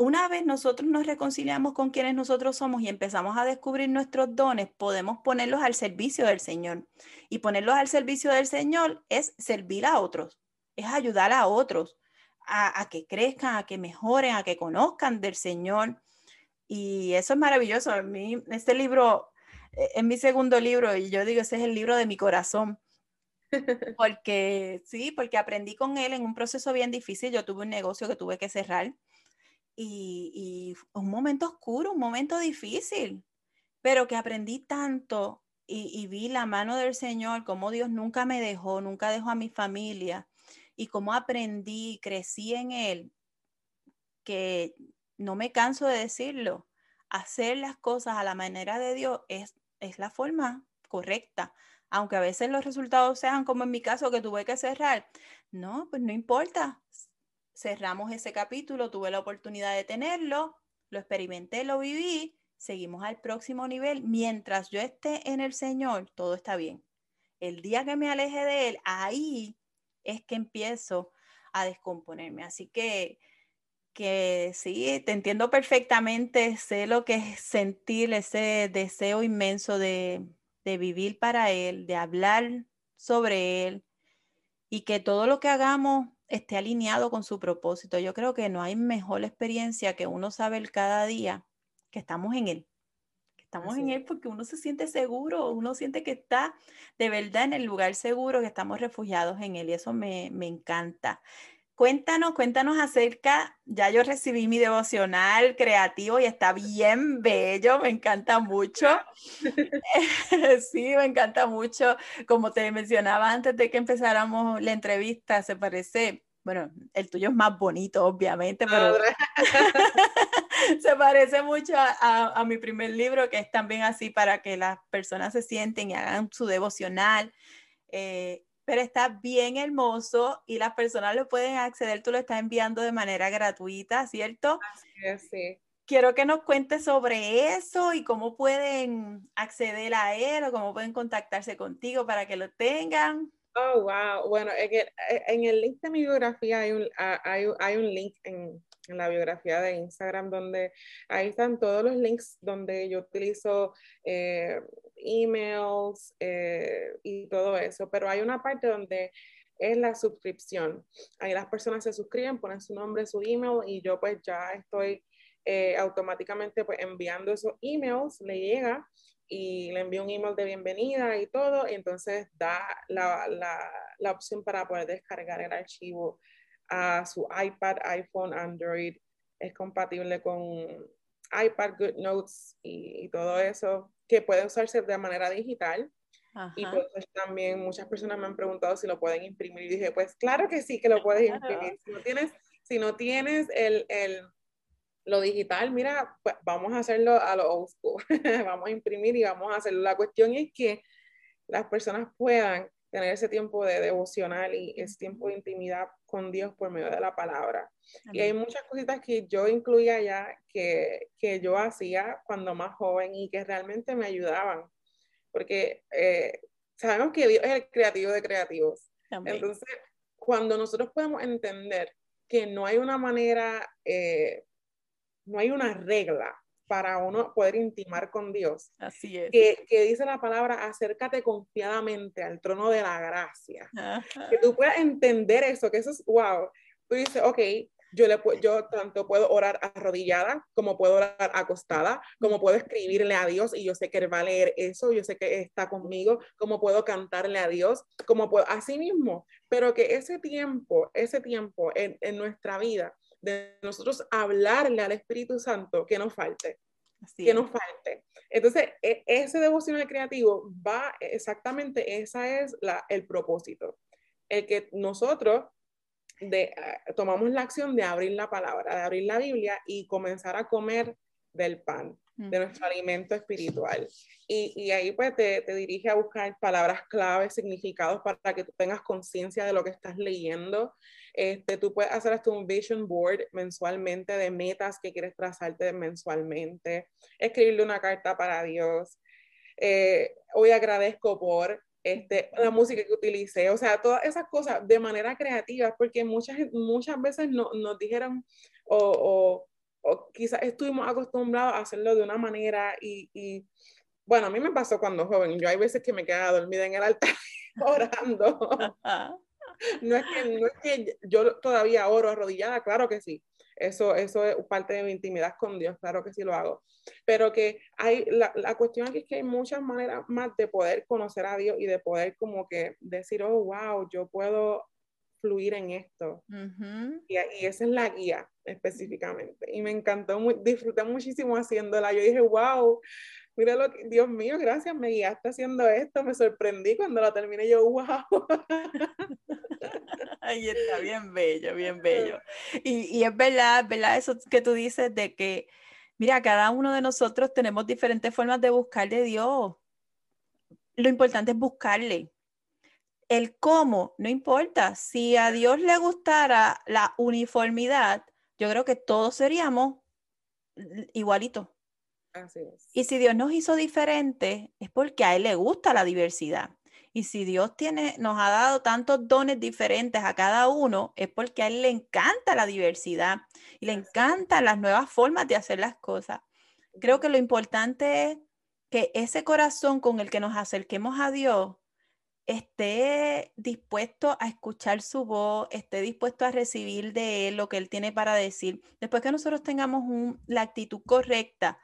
Una vez nosotros nos reconciliamos con quienes nosotros somos y empezamos a descubrir nuestros dones, podemos ponerlos al servicio del Señor. Y ponerlos al servicio del Señor es servir a otros, es ayudar a otros a, que crezcan, a que mejoren, a que conozcan del Señor. Y eso es maravilloso. A mí, este libro eh, es mi segundo libro y yo digo, ese es el libro de mi corazón [laughs] porque sí, porque aprendí con él en un proceso bien difícil. Yo tuve un negocio que tuve que cerrar y, un momento oscuro, un momento difícil, pero que aprendí tanto y, y, vi la mano del Señor, como Dios nunca me dejó, nunca dejó a mi familia y cómo aprendí, crecí en Él, que no me canso de decirlo, hacer las cosas a la manera de Dios es, es la forma correcta aunque a veces los resultados sean como en mi caso que tuve que cerrar, no, pues no importa. Cerramos ese capítulo, tuve la oportunidad de tenerlo, lo experimenté, lo viví, seguimos al próximo nivel. Mientras yo esté en el Señor, todo está bien. El día que me aleje de Él, ahí es que empiezo a descomponerme. Así que, que sí, te entiendo perfectamente, sé lo que es sentir ese deseo inmenso de, de vivir para Él, de hablar sobre Él y que todo lo que hagamos esté alineado con su propósito. Yo creo que no hay mejor experiencia que uno saber cada día que estamos en Él. Que estamos en Él porque uno se siente seguro, uno siente que está de verdad en el lugar seguro, que estamos refugiados en Él y eso me, me encanta. Cuéntanos, cuéntanos acerca, ya yo recibí mi devocional creativo y está bien bello, me encanta mucho. [laughs] sí, me encanta mucho. Como te mencionaba antes de que empezáramos la entrevista, se parece, bueno, el tuyo es más bonito, obviamente, pero [laughs] se parece mucho a, mi primer libro, que es también así para que las personas se sienten y hagan su devocional. Eh, pero está bien hermoso y las personas lo pueden acceder, tú lo estás enviando de manera gratuita, ¿cierto? sí. Quiero que nos cuentes sobre eso y cómo pueden acceder a él o cómo pueden contactarse contigo para que lo tengan. Oh, wow. Bueno, en el, en el link de mi biografía hay un, hay, hay un link en, en la biografía de Instagram, donde ahí están todos los links donde yo utilizo eh, emails eh, y todo eso, pero hay una parte donde es la suscripción. Ahí las personas se suscriben, ponen su nombre, su email y yo pues ya estoy eh, automáticamente pues enviando esos emails, le llega y le envío un email de bienvenida y todo, y entonces da la, la, la opción para poder descargar el archivo a su iPad, iPhone, Android. Es compatible con iPad, GoodNotes y, y todo eso, que puede usarse de manera digital. Y pues también muchas personas me han preguntado si lo pueden imprimir y dije, pues claro que sí que lo puedes imprimir. Si no tienes, si no tienes el, el lo digital, mira, pues vamos a hacerlo a lo old school, [laughs] vamos a imprimir y vamos a hacerlo. La cuestión es que las personas puedan tener ese tiempo de devocional y ese tiempo de intimidad con Dios por medio de la palabra. Y hay muchas cositas que yo incluía ya que, que, yo hacía cuando más joven y que realmente me ayudaban, porque eh, sabemos que Dios es el creativo de creativos. Entonces, cuando nosotros podemos entender que no hay una manera, eh, no hay una regla para uno poder intimar con Dios. Así es. Que, que dice la palabra, acércate confiadamente al trono de la gracia. Que tú puedas entender eso, que eso es, wow. Tú dices, ok, yo, le, yo tanto puedo orar arrodillada, como puedo orar acostada, como puedo escribirle a Dios y yo sé que Él va a leer eso, yo sé que está conmigo, como puedo cantarle a Dios, como puedo, así mismo, pero que ese tiempo, ese tiempo en, en nuestra vida, de nosotros hablarle al Espíritu Santo que nos falte. que nos falte. Entonces, e, ese devocional creativo va exactamente, esa es la, el propósito. El que nosotros de, ah, tomamos la acción de abrir la palabra, de abrir la Biblia y comenzar a comer del pan, de nuestro alimento espiritual. Y, y ahí pues te, te, dirige a buscar palabras claves, significados para que tú tengas conciencia de lo que estás leyendo, este, tú puedes hacer hasta un vision board mensualmente de metas que quieres trazarte mensualmente, escribirle una carta para Dios. Eh, hoy agradezco por este, la música que utilicé, o sea, todas esas cosas de manera creativa, porque muchas, muchas veces no, nos dijeron o, o, o, quizás estuvimos acostumbrados a hacerlo de una manera y, y, bueno, a mí me pasó cuando joven, yo hay veces que me quedaba dormida en el altar [laughs] orando. No, es que, no es que yo todavía oro arrodillada, claro que sí. Eso, eso es parte de mi intimidad con Dios, claro que sí lo hago. Pero que hay, la, la cuestión aquí es que hay muchas maneras más de poder conocer a Dios y de poder como que decir, oh, wow, yo puedo fluir en esto. y, y, esa es la guía específicamente. Y me encantó, muy, disfruté muchísimo haciéndola. Yo dije, wow, mira lo que, Dios mío, gracias, me guiaste haciendo esto, me sorprendí cuando la terminé yo, wow. [laughs] Ahí está, bien bello, bien bello. Y, y es verdad, verdad eso que tú dices de que, mira, cada uno de nosotros tenemos diferentes formas de buscar de Dios. Lo importante es buscarle. El cómo, no importa. Si a Dios le gustara la uniformidad, yo creo que todos seríamos igualitos. Y si Dios nos hizo diferentes, es porque a Él le gusta la diversidad. Y si Dios tiene, nos ha dado tantos dones diferentes a cada uno, es porque a Él le encanta la diversidad y le encantan las nuevas formas de hacer las cosas. Creo que lo importante es que ese corazón con el que nos acerquemos a Dios esté dispuesto a escuchar su voz, esté dispuesto a recibir de Él lo que Él tiene para decir. Después que nosotros tengamos la actitud correcta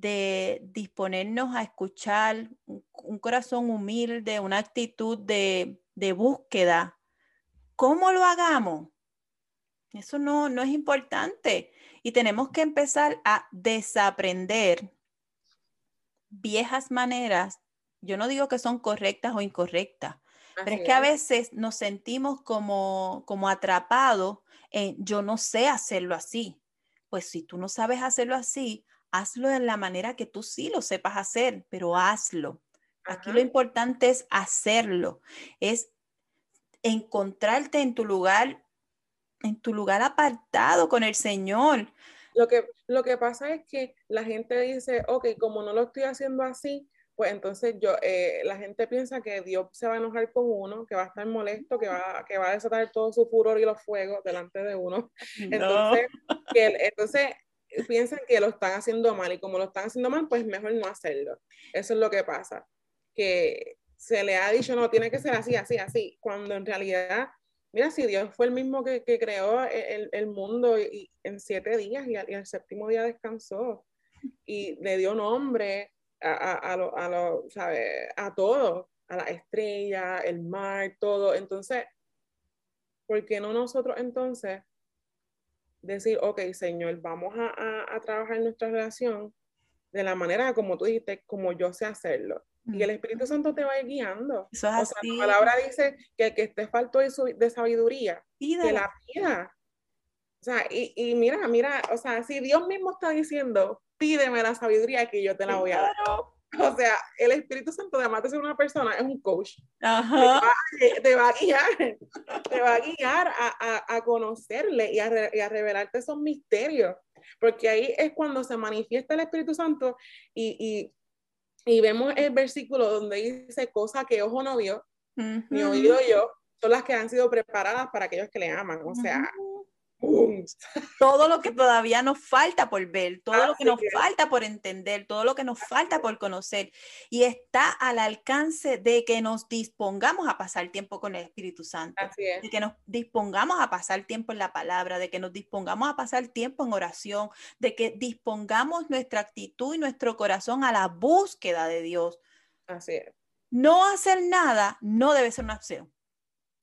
de disponernos a escuchar, un, corazón humilde, una actitud de, búsqueda. ¿Cómo lo hagamos? Eso no, no es importante. Y tenemos que empezar a desaprender viejas maneras. Yo no digo que son correctas o incorrectas, pero es que a veces nos sentimos como, como atrapados en yo no sé hacerlo así. Pues si tú no sabes hacerlo así, hazlo de la manera que tú sí lo sepas hacer, pero hazlo. Aquí lo importante es hacerlo, es encontrarte en tu lugar, en tu lugar apartado con el Señor. Lo que, lo que pasa es que la gente dice, ok, como no lo estoy haciendo así, pues entonces yo, eh, la gente piensa que Dios se va a enojar con uno, que va a estar molesto, que va, que va a desatar todo su furor y los fuegos delante de uno. [laughs] Entonces, que, entonces piensan que lo están haciendo mal y como lo están haciendo mal, pues mejor no hacerlo. Eso es lo que pasa, que se le ha dicho, no, tiene que ser así, así, así, cuando en realidad, mira, si Dios fue el mismo que, que creó el, el, mundo y, en siete días y, el séptimo día descansó y le dio nombre a, a, a, lo, a, lo, ¿sabe? a todo, a la estrella, el mar, todo. Entonces, ¿por qué no nosotros entonces decir, ok, Señor, vamos a, a, trabajar nuestra relación de la manera como tú dijiste, como yo sé hacerlo. y el Espíritu Santo te va a ir guiando. Eso es así. la palabra dice que que esté falto de, sabiduría, que la pida. O sea, y, mira, mira, o sea, si Dios mismo está diciendo, pídeme la sabiduría que yo te la voy a dar. [laughs] O sea, el Espíritu Santo, además de ser una persona, es un coach. Ajá. Te, va, a guiar, [laughs] te va a guiar a, conocerle y a, y a, revelarte esos misterios. Porque ahí es cuando se manifiesta el Espíritu Santo y, y, vemos el versículo donde dice cosa que ojo no vio, ni oído yo, son las que han sido preparadas para aquellos que le aman. O sea, [laughs] todo lo que todavía nos falta por ver, todo lo que nos falta por entender, todo lo que nos falta por conocer. Y está al alcance de que nos dispongamos a pasar tiempo con el Espíritu Santo, de que nos dispongamos a pasar tiempo en la palabra, de que nos dispongamos a pasar tiempo en oración, de que dispongamos nuestra actitud y nuestro corazón a la búsqueda de Dios. Así es. No hacer nada no debe ser una opción.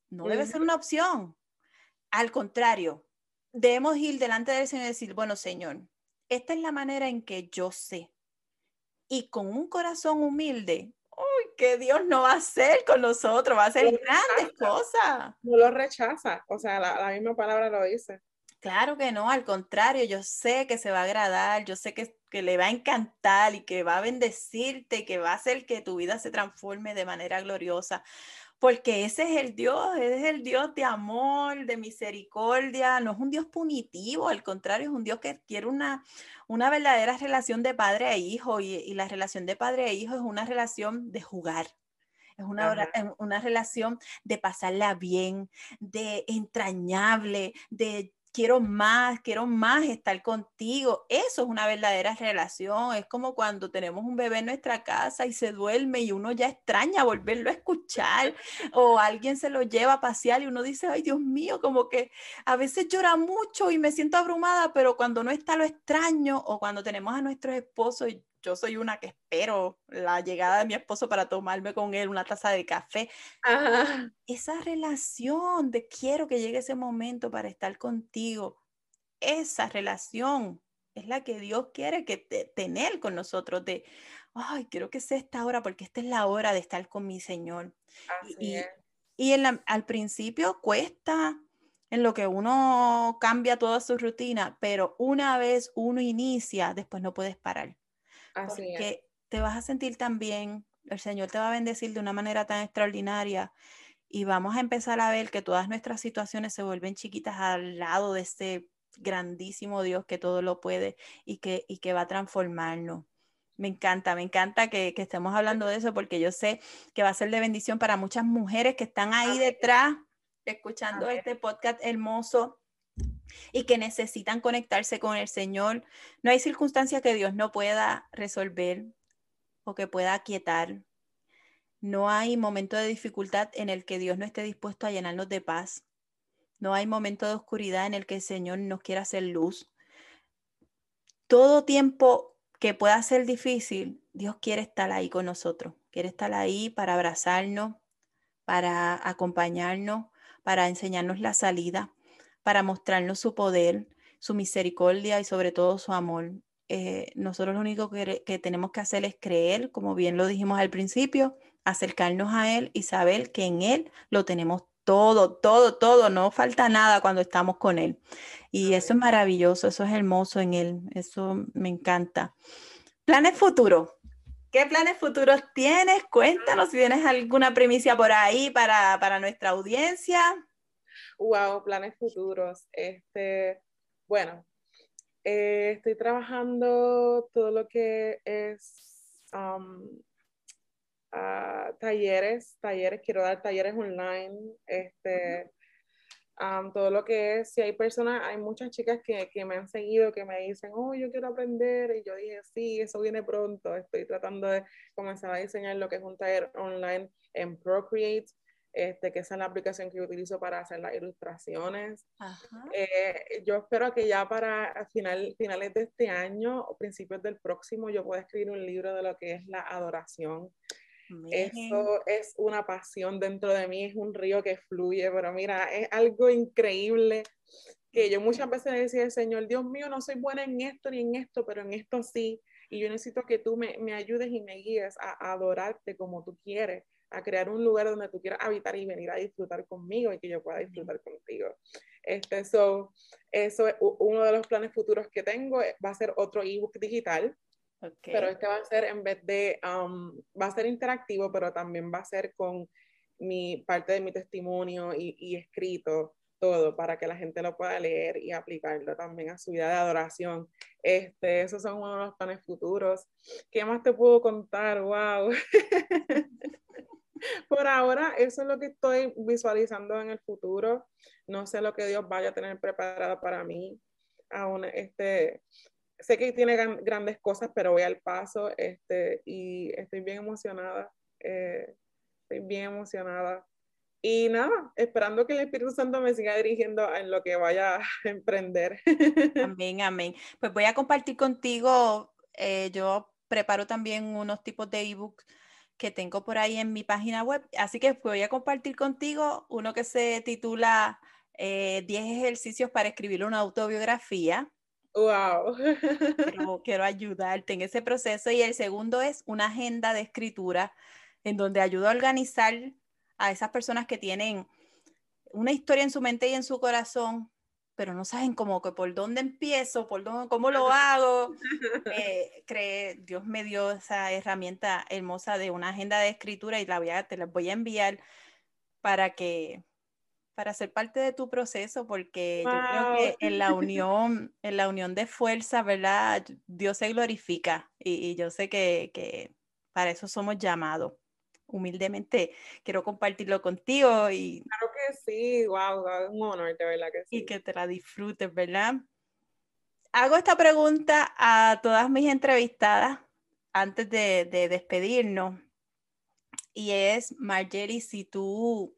No debe ser una opción. Al contrario, debemos ir delante del Señor y decir, bueno, Señor, esta es la manera en que yo sé. Y con un corazón humilde, uy, que Dios no va a hacer con nosotros, va a hacer grandes cosas. No lo rechaza, o sea, la, misma palabra lo dice. Claro que no, al contrario, yo sé que se va a agradar, yo sé que, que, le va a encantar y que va a bendecirte que va a hacer que tu vida se transforme de manera gloriosa porque ese es el Dios, es el Dios de amor, de misericordia, no es un Dios punitivo, al contrario, es un Dios que quiere una, una verdadera relación de padre a hijo y, la relación de padre a hijo es una relación de jugar. Es una, una relación de pasarla bien, de entrañable, de quiero más, quiero más estar contigo. Eso es una verdadera relación. Es como cuando tenemos un bebé en nuestra casa y se duerme y uno ya extraña volverlo a escuchar [laughs] o alguien se lo lleva a pasear y uno dice, ay Dios mío, como que a veces llora mucho y me siento abrumada, pero cuando no está lo extraño o cuando tenemos a nuestros esposos yo soy una que espero la llegada de mi esposo para tomarme con él una taza de café. Esa relación de quiero que llegue ese momento para estar contigo, esa relación es la que Dios quiere que tener con nosotros de, ay, quiero que sea esta hora porque esta es la hora de estar con mi Señor. y, y en al principio cuesta en lo que uno cambia toda su rutina, pero una vez uno inicia, después no puedes parar. Así porque te vas a sentir tan bien, el Señor te va a bendecir de una manera tan extraordinaria y vamos a empezar a ver que todas nuestras situaciones se vuelven chiquitas al lado de ese grandísimo Dios que todo lo puede y que, y que va a transformarnos. Me encanta, me encanta que, que, estemos hablando de eso porque yo sé que va a ser de bendición para muchas mujeres que están ahí detrás escuchando este podcast hermoso y que necesitan conectarse con el Señor. No hay circunstancia que Dios no pueda resolver o que pueda aquietar. No hay momento de dificultad en el que Dios no esté dispuesto a llenarnos de paz. No hay momento de oscuridad en el que el Señor nos quiera hacer luz. Todo tiempo que pueda ser difícil, Dios quiere estar ahí con nosotros. Quiere estar ahí para abrazarnos, para acompañarnos, para enseñarnos la salida para mostrarnos su poder, su misericordia y sobre todo su amor. Eh, nosotros lo único que, que, tenemos que hacer es creer, como bien lo dijimos al principio, acercarnos a Él y saber que en Él lo tenemos todo, todo, todo, no falta nada cuando estamos con Él. Y eso es maravilloso, eso es hermoso en Él, eso me encanta. Planes futuros. ¿Qué planes futuros tienes? Cuéntanos si tienes alguna primicia por ahí para, para nuestra audiencia wow, planes futuros. Este, bueno, eh, estoy trabajando todo lo que es ah, talleres, talleres, quiero dar talleres online, este, um, todo lo que es, si hay personas, hay muchas chicas que, que, me han seguido, que me dicen, oh, yo quiero aprender, y yo dije, sí, eso viene pronto, estoy tratando de comenzar a diseñar lo que es un taller online en Procreate, este, que esa es la aplicación que yo utilizo para hacer las ilustraciones. Eh, yo espero que ya para final, finales de este año o principios del próximo yo pueda escribir un libro de lo que es la adoración. Eso es una pasión dentro de mí, es un río que fluye, pero mira, es algo increíble que yo muchas veces decía, Señor, Dios mío, no soy buena en esto ni en esto, pero en esto sí. y yo necesito que tú me, me ayudes y me guíes a, adorarte como tú quieres, a crear un lugar donde tú quieras habitar y venir a disfrutar conmigo y que yo pueda disfrutar contigo. Este, so, eso es uno de los planes futuros que tengo, va a ser otro ebook digital, pero este va a ser en vez de, um, va a ser interactivo, pero también va a ser con mi parte de mi testimonio y, y escrito todo para que la gente lo pueda leer y aplicarlo también a su vida de adoración. Este, esos son uno de los planes futuros. ¿Qué más te puedo contar? ¡Wow! [laughs] [laughs] Por ahora, eso es lo que estoy visualizando en el futuro. No sé lo que Dios vaya a tener preparado para mí. Aún, este, sé que tiene grandes cosas, pero voy al paso este, y estoy bien emocionada. Eh, estoy bien emocionada y nada, esperando que el Espíritu Santo me siga dirigiendo en lo que vaya a [laughs] emprender. [laughs] Amén, amén. Pues voy a compartir contigo, eh, yo preparo también unos tipos de ebooks que tengo por ahí en mi página web, así que voy a compartir contigo uno que se titula 10 eh, ejercicios para escribir una autobiografía. Wow. [laughs] Quiero, quiero ayudarte en ese proceso y el segundo es una agenda de escritura en donde ayudo a organizar a esas personas que tienen una historia en su mente y en su corazón, pero no saben cómo que por dónde empiezo, por dónde, cómo lo [laughs] hago. [laughs] Eh, cree, Dios me dio esa herramienta hermosa de una agenda de escritura y la voy a, te la voy a enviar para que para ser parte de tu proceso, porque yo creo que en la unión, en la unión de fuerza, ¿verdad? Dios se glorifica y, y yo sé que, que para eso somos llamados humildemente quiero compartirlo contigo y... Claro que sí, wow, un honor, de verdad que sí. Y que te la disfrutes, ¿verdad? Hago esta pregunta a todas mis entrevistadas antes de, de despedirnos y es, Marjorie, si tú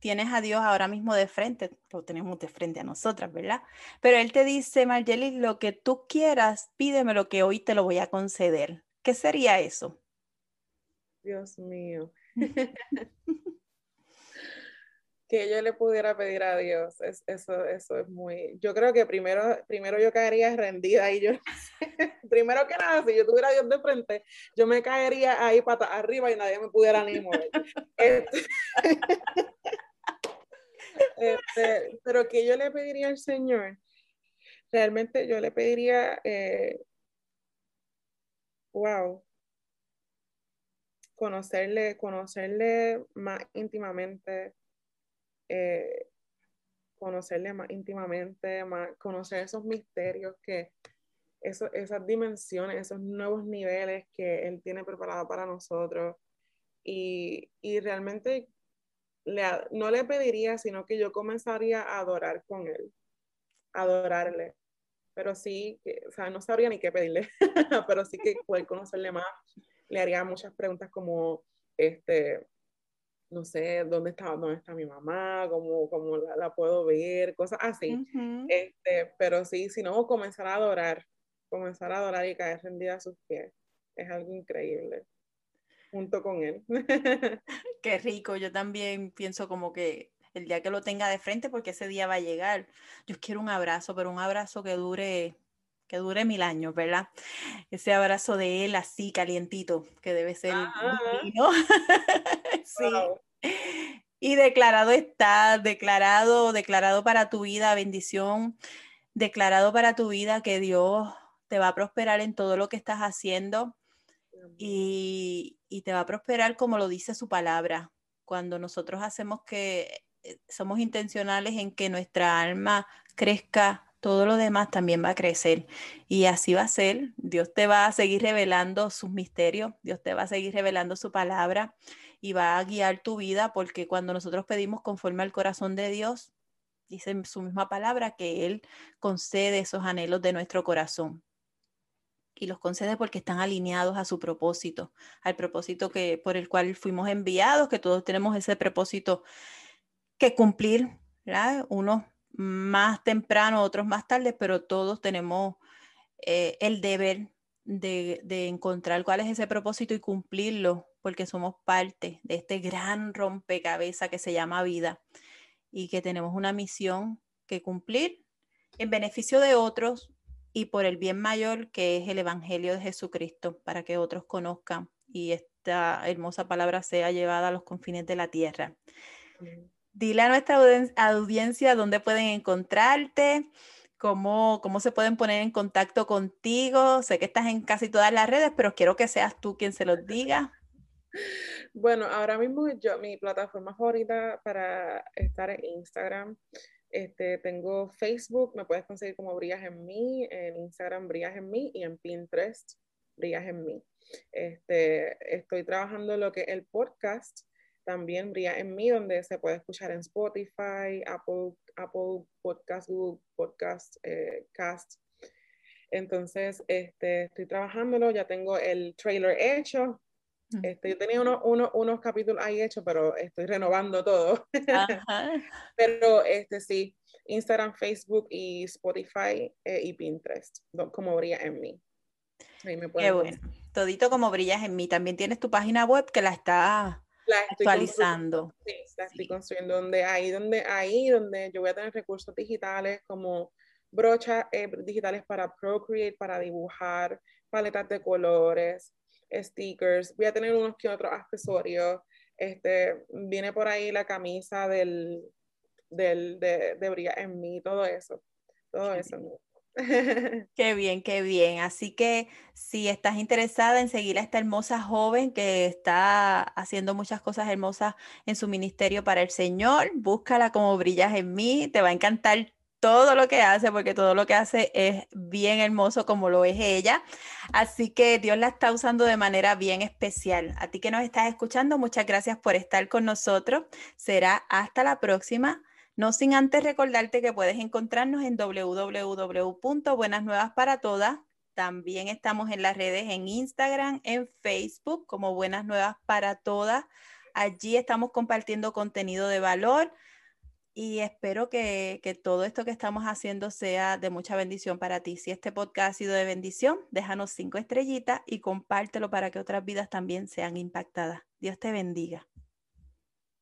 tienes a Dios ahora mismo de frente, lo tenemos de frente a nosotras, ¿verdad? Pero Él te dice, Marjorie, lo que tú quieras, pídeme lo que hoy te lo voy a conceder. ¿Qué sería eso? Dios mío. [laughs] que yo le pudiera pedir a Dios, es, eso, eso es muy, yo creo que primero, primero yo caería rendida y yo, [laughs] primero que nada, si yo tuviera a Dios de frente, yo me caería ahí pata arriba y nadie me pudiera ni mover. [laughs] Este, [laughs] este, pero que yo le pediría al Señor, realmente yo le pediría, eh, wow, conocerle, conocerle más íntimamente, eh, conocerle más íntimamente, más, conocer esos misterios que, eso, esas dimensiones, esos nuevos niveles que Él tiene preparado para nosotros. Y, realmente no le pediría, sino que yo comenzaría a adorar con Él, adorarle. Pero sí, o sea, no sabría ni qué pedirle, [laughs] pero sí que poder conocerle más, le haría muchas preguntas como, este, no sé, ¿dónde está, dónde está mi mamá? ¿Cómo, cómo la, puedo ver? Cosas así. este, pero sí, si no, comenzar a adorar, comenzar a adorar y caer rendida a sus pies. Es algo increíble, junto con él. [laughs] Qué rico, yo también pienso como que el día que lo tenga de frente, porque ese día va a llegar, yo quiero un abrazo, pero un abrazo que dure que dure mil años, ¿verdad? Ese abrazo de él así calientito, que debe ser divino. [laughs] sí. Y declarado está, declarado, declarado para tu vida bendición, declarado para tu vida que Dios te va a prosperar en todo lo que estás haciendo y, y te va a prosperar como lo dice su palabra. Cuando nosotros hacemos que eh, somos intencionales en que nuestra alma crezca todo lo demás también va a crecer. Y así va a ser. Dios te va a seguir revelando sus misterios, Dios te va a seguir revelando su palabra y va a guiar tu vida porque cuando nosotros pedimos conforme al corazón de Dios, dice su misma palabra que Él concede esos anhelos de nuestro corazón. Y los concede porque están alineados a su propósito, al propósito que, por el cual fuimos enviados, que todos tenemos ese propósito que cumplir, ¿verdad? Uno más temprano, otros más tarde, pero todos tenemos eh, el deber de, encontrar cuál es ese propósito y cumplirlo, porque somos parte de este gran rompecabezas que se llama vida y que tenemos una misión que cumplir en beneficio de otros y por el bien mayor que es el Evangelio de Jesucristo, para que otros conozcan y esta hermosa palabra sea llevada a los confines de la tierra. Dile a nuestra audiencia dónde pueden encontrarte, cómo, cómo se pueden poner en contacto contigo. Sé que estás en casi todas las redes, pero quiero que seas tú quien se los diga. [laughs] Bueno, ahora mismo yo, mi plataforma favorita para estar en Instagram, este, tengo Facebook, me puedes conseguir como Brillas en mí, en Instagram Brillas en mí y en Pinterest Brillas en mí. Este, estoy trabajando lo que el podcast también Brilla en mí, donde se puede escuchar en Spotify, Apple, Apple Podcast, Google Podcast, eh, Cast. Entonces, este, estoy trabajándolo, ya tengo el trailer hecho, este, yo tenía unos, unos capítulos ahí hechos, pero estoy renovando todo. [laughs] pero este sí, Instagram, Facebook y Spotify eh, y Pinterest, como brilla en mí. Qué bueno. Todito como brillas en mí. También tienes tu página web que la está actualizando. Sí, la estoy construyendo donde ahí donde ahí donde yo voy a tener recursos digitales como brochas eh, digitales para Procreate, para dibujar, paletas de colores, stickers, voy a tener unos que otros accesorios. Este, viene por ahí la camisa del, del de, de Brilla en mí, todo eso, todo eso. [laughs] Qué bien, qué bien. Así que si estás interesada en seguir a esta hermosa joven que está haciendo muchas cosas hermosas en su ministerio para el Señor, búscala como brillas en mí. Te va a encantar todo lo que hace, porque todo lo que hace es bien hermoso como lo es ella. Así que Dios la está usando de manera bien especial. A ti que nos estás escuchando, muchas gracias por estar con nosotros. Será hasta la próxima. No sin antes recordarte que puedes encontrarnos en www.buenas nuevas para todas. También estamos en las redes en Instagram, en Facebook como Buenas Nuevas para Todas. Allí estamos compartiendo contenido de valor y espero que, que, todo esto que estamos haciendo sea de mucha bendición para ti. Si este podcast ha sido de bendición, déjanos cinco estrellitas y compártelo para que otras vidas también sean impactadas. Dios te bendiga.